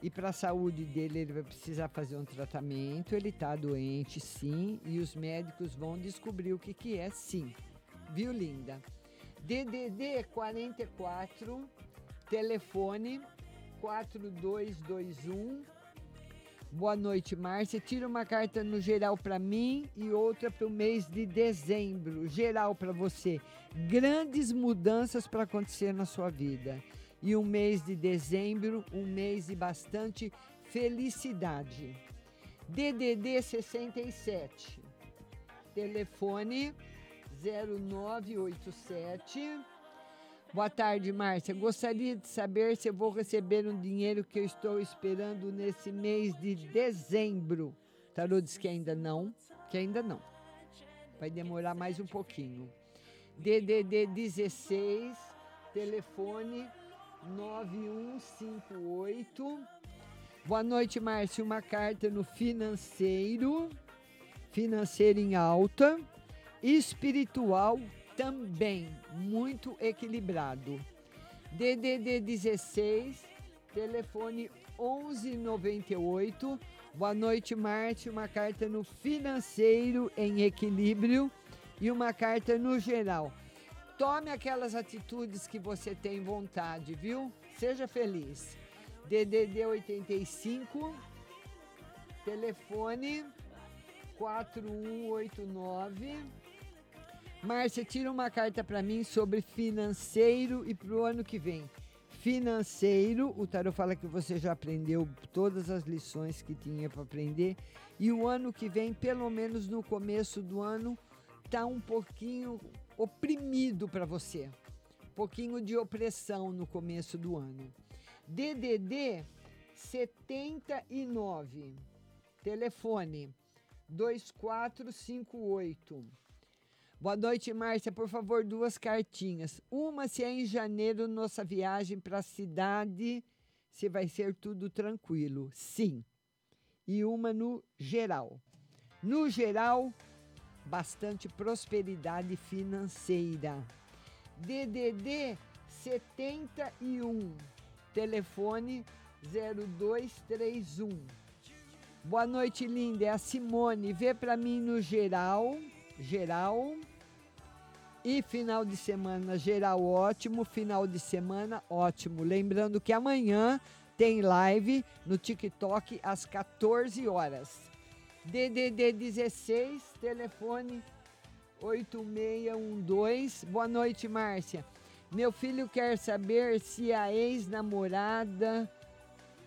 E para a saúde dele, ele vai precisar fazer um tratamento. Ele está doente, sim, e os médicos vão descobrir o que, que é, sim. Viu, linda? DDD 44, telefone 4221. Boa noite, Márcia. Tira uma carta no geral para mim e outra para o mês de dezembro. Geral para você. Grandes mudanças para acontecer na sua vida. E um mês de dezembro, um mês de bastante felicidade. DDD 67. Telefone 0987. Boa tarde, Márcia. Gostaria de saber se vou receber um dinheiro que eu estou esperando nesse mês de dezembro. Tarô diz que ainda não, que ainda não. Vai demorar mais um pouquinho. DDD 16, telefone 9158. Boa noite, Márcio. Uma carta no financeiro. Financeiro em alta. Espiritual também. Muito equilibrado. DDD 16, telefone 1198. Boa noite, Márcio. Uma carta no financeiro em equilíbrio e uma carta no geral. Tome aquelas atitudes que você tem vontade, viu? Seja feliz. DDD 85, telefone 4189. Márcia, tira uma carta para mim sobre financeiro e para o ano que vem. Financeiro, o tarot fala que você já aprendeu todas as lições que tinha para aprender. E o ano que vem, pelo menos no começo do ano, tá um pouquinho oprimido para você. Um pouquinho de opressão no começo do ano. DDD 79. Telefone 2458. Boa noite, Márcia. Por favor, duas cartinhas. Uma se é em janeiro nossa viagem para a cidade, se vai ser tudo tranquilo. Sim. E uma no geral. No geral, bastante prosperidade financeira. DDD 71, telefone 0231. Boa noite, linda. É a Simone. Vê para mim no geral, geral. E final de semana geral ótimo, final de semana ótimo. Lembrando que amanhã tem live no TikTok às 14 horas. DDD 16, telefone 8612. Boa noite, Márcia. Meu filho quer saber se a ex-namorada,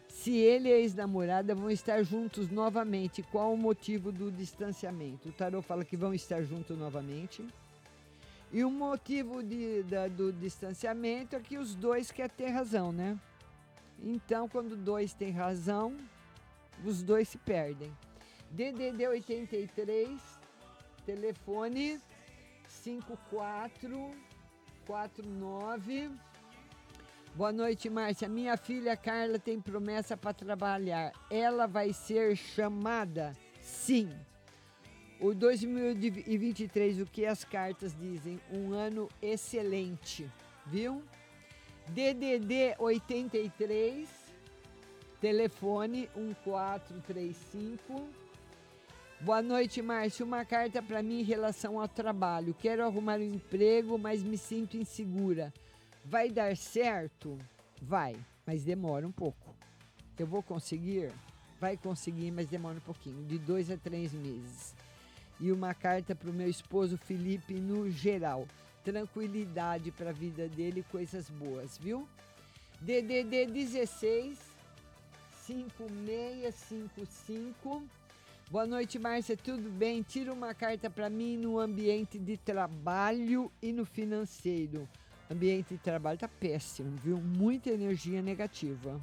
se ele e a ex-namorada vão estar juntos novamente. Qual o motivo do distanciamento? O tarô fala que vão estar juntos novamente. E o motivo de, da, do distanciamento é que os dois querem ter razão, né? Então, quando dois têm razão, os dois se perdem. DDD 83, telefone 5449. Boa noite, Márcia. Minha filha Carla tem promessa para trabalhar. Ela vai ser chamada? Sim. O 2023, o que as cartas dizem? Um ano excelente, viu? DDD 83, telefone 1435. Boa noite, Márcio. Uma carta para mim em relação ao trabalho. Quero arrumar um emprego, mas me sinto insegura. Vai dar certo? Vai, mas demora um pouco. Eu vou conseguir? Vai conseguir, mas demora um pouquinho de dois a três meses. E uma carta para o meu esposo Felipe no geral. Tranquilidade para a vida dele, coisas boas, viu? DDD 16 5655 Boa noite, Márcia. Tudo bem? Tira uma carta para mim no ambiente de trabalho e no financeiro. Ambiente de trabalho tá péssimo, viu? Muita energia negativa.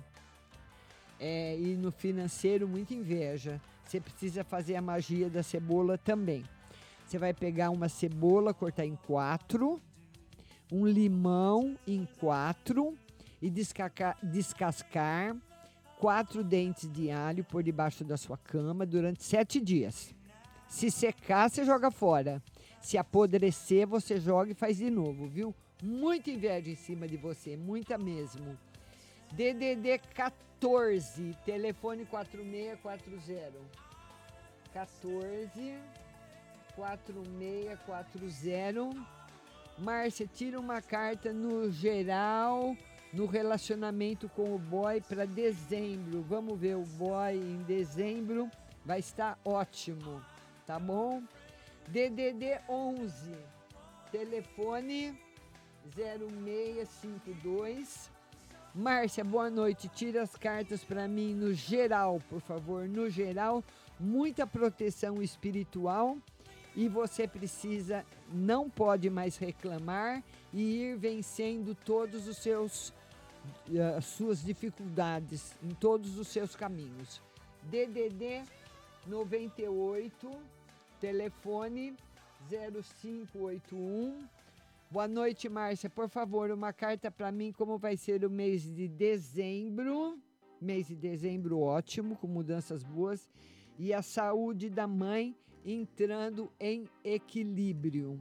É, e no financeiro, muita inveja. Você precisa fazer a magia da cebola também. Você vai pegar uma cebola, cortar em quatro, um limão em quatro e descascar quatro dentes de alho por debaixo da sua cama durante sete dias. Se secar, você joga fora. Se apodrecer, você joga e faz de novo, viu? Muita inveja em cima de você, muita mesmo. DDD 14, telefone 4640. 14 4640. Márcia, tira uma carta no geral no relacionamento com o boy para dezembro. Vamos ver o boy em dezembro. Vai estar ótimo, tá bom? DDD 11, telefone 0652. Márcia, boa noite. Tira as cartas para mim no geral, por favor. No geral, muita proteção espiritual e você precisa, não pode mais reclamar e ir vencendo todos os seus as suas dificuldades em todos os seus caminhos. DDD 98, telefone 0581. Boa noite, Márcia. Por favor, uma carta para mim como vai ser o mês de dezembro. Mês de dezembro ótimo, com mudanças boas e a saúde da mãe entrando em equilíbrio.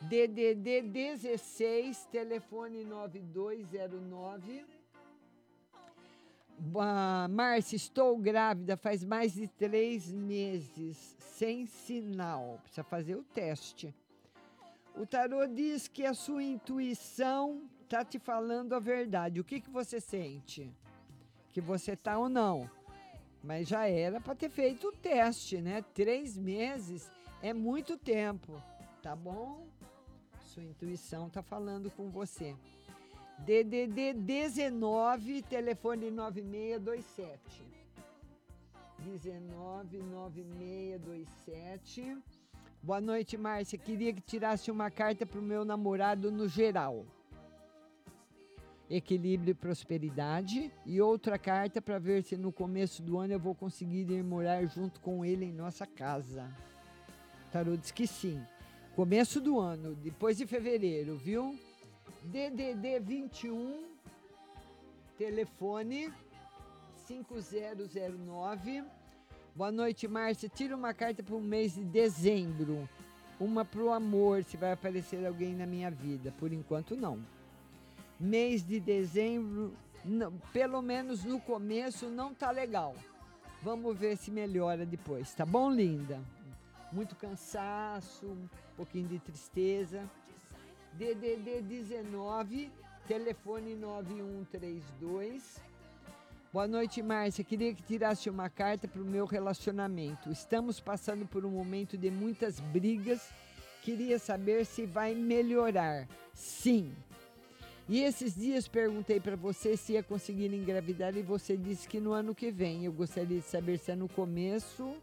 DDD 16, telefone 9209. Ah, Márcia, estou grávida faz mais de três meses, sem sinal. Precisa fazer o teste. O tarô diz que a sua intuição está te falando a verdade. O que, que você sente? Que você tá ou não? Mas já era para ter feito o teste, né? Três meses é muito tempo, tá bom? Sua intuição tá falando com você. DDD 19, telefone 9627. 199627. Boa noite, Márcia. Queria que tirasse uma carta pro meu namorado no geral. Equilíbrio e prosperidade. E outra carta para ver se no começo do ano eu vou conseguir ir morar junto com ele em nossa casa. Tarô diz que sim. Começo do ano, depois de fevereiro, viu? DDD 21, telefone 5009. Boa noite, Márcia. Tira uma carta para o mês de dezembro. Uma para o amor, se vai aparecer alguém na minha vida. Por enquanto, não. Mês de dezembro, não, pelo menos no começo, não tá legal. Vamos ver se melhora depois. Tá bom, linda? Muito cansaço, um pouquinho de tristeza. DDD 19, telefone 9132. Boa noite, Márcia. Queria que tirasse uma carta para o meu relacionamento. Estamos passando por um momento de muitas brigas. Queria saber se vai melhorar. Sim. E esses dias perguntei para você se ia conseguir engravidar e você disse que no ano que vem. Eu gostaria de saber se é no começo,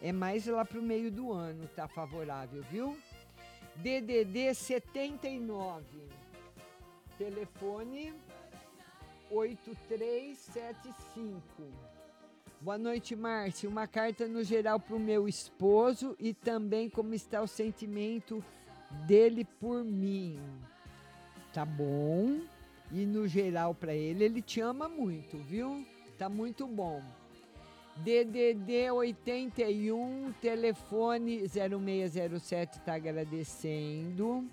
é mais lá para o meio do ano, tá favorável, viu? DDD 79. Telefone 8375. Boa noite, Márcia. Uma carta no geral para o meu esposo e também como está o sentimento dele por mim. Tá bom? E no geral para ele, ele te ama muito, viu? Tá muito bom. DDD 81, telefone 0607 está agradecendo.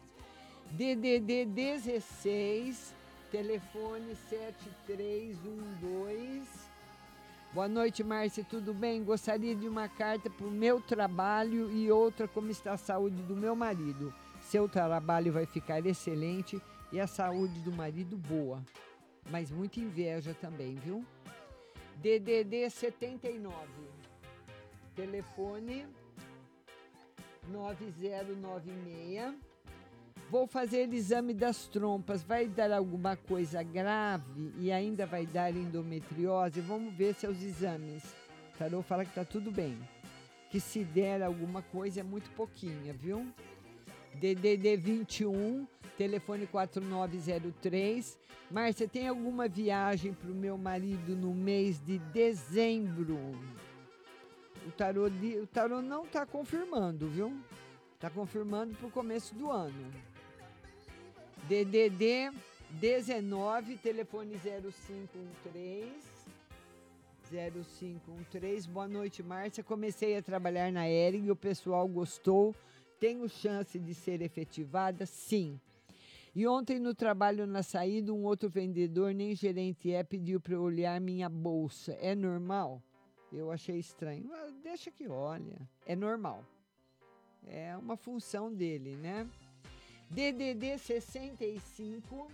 DDD 16, telefone 7312. Boa noite, Márcia, tudo bem? Gostaria de uma carta para o meu trabalho e outra como está a saúde do meu marido. Seu trabalho vai ficar excelente e a saúde do marido boa. Mas muita inveja também, viu? DDD 79. Telefone 9096. Vou fazer exame das trompas. Vai dar alguma coisa grave e ainda vai dar endometriose? Vamos ver seus exames. Tarô fala que tá tudo bem. Que se der alguma coisa é muito pouquinha, viu? DDD 21, telefone 4903. Márcia, tem alguma viagem para o meu marido no mês de dezembro? O tarô, o tarô não está confirmando, viu? Está confirmando para o começo do ano. DDD 19, telefone 0513. 0513. Boa noite, Márcia. Comecei a trabalhar na Ering o pessoal gostou. Tenho chance de ser efetivada? Sim. E ontem no trabalho na saída, um outro vendedor, nem gerente é, pediu para eu olhar minha bolsa. É normal? Eu achei estranho. Ah, deixa que olha. É normal. É uma função dele, né? DDD 65,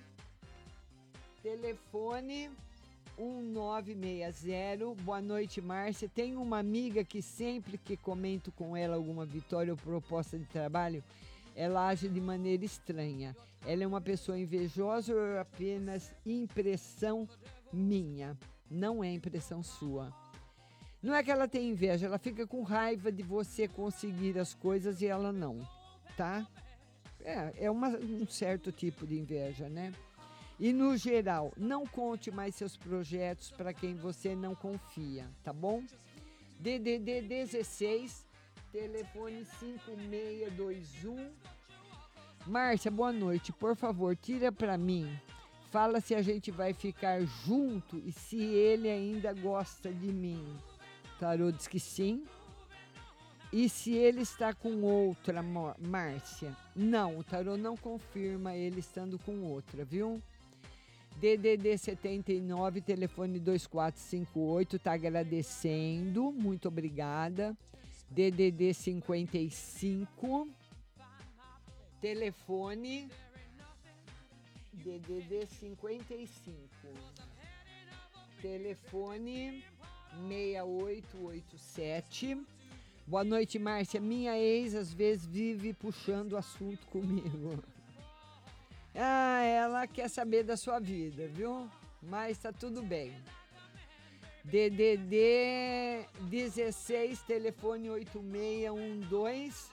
telefone 1960. Boa noite, Márcia. Tenho uma amiga que sempre que comento com ela alguma vitória ou proposta de trabalho, ela age de maneira estranha. Ela é uma pessoa invejosa ou é apenas impressão minha? Não é impressão sua. Não é que ela tem inveja, ela fica com raiva de você conseguir as coisas e ela não, tá? É, é uma, um certo tipo de inveja, né? E no geral, não conte mais seus projetos para quem você não confia, tá bom? DDD 16, telefone 5621. Márcia, boa noite. Por favor, tira pra mim. Fala se a gente vai ficar junto e se ele ainda gosta de mim. Tarô diz que sim. E se ele está com outra, Márcia? Não, o tarô não confirma ele estando com outra, viu? DDD 79, telefone 2458, tá agradecendo, muito obrigada. DDD 55, telefone DDD 55, telefone 6887. Boa noite, Márcia. Minha ex às vezes vive puxando o assunto comigo. *laughs* Ah, ela quer saber da sua vida, viu? Mas tá tudo bem. DDD 16, telefone 8612.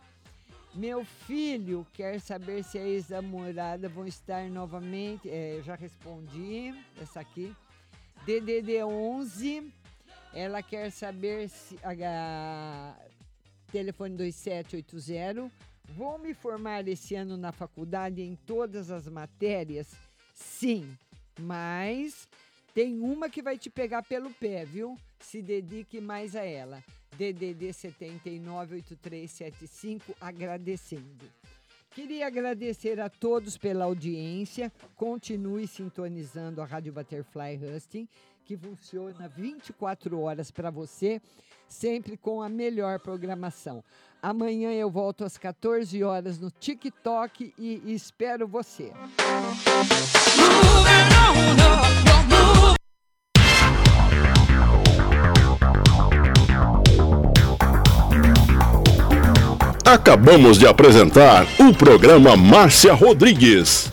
Meu filho quer saber se a ex-namorada vão estar novamente. É, eu já respondi essa aqui. DDD 11. Ela quer saber se. a- telefone 2780. Vou me formar esse ano na faculdade em todas as matérias? Sim, mas tem uma que vai te pegar pelo pé, viu? Se dedique mais a ela. DDD 798375, agradecendo. Queria agradecer a todos pela audiência. Continue sintonizando a Rádio Butterfly Husting, que funciona 24 horas para você, sempre com a melhor programação. Amanhã eu volto às 14 horas no TikTok e espero você. Acabamos de apresentar o programa Márcia Rodrigues.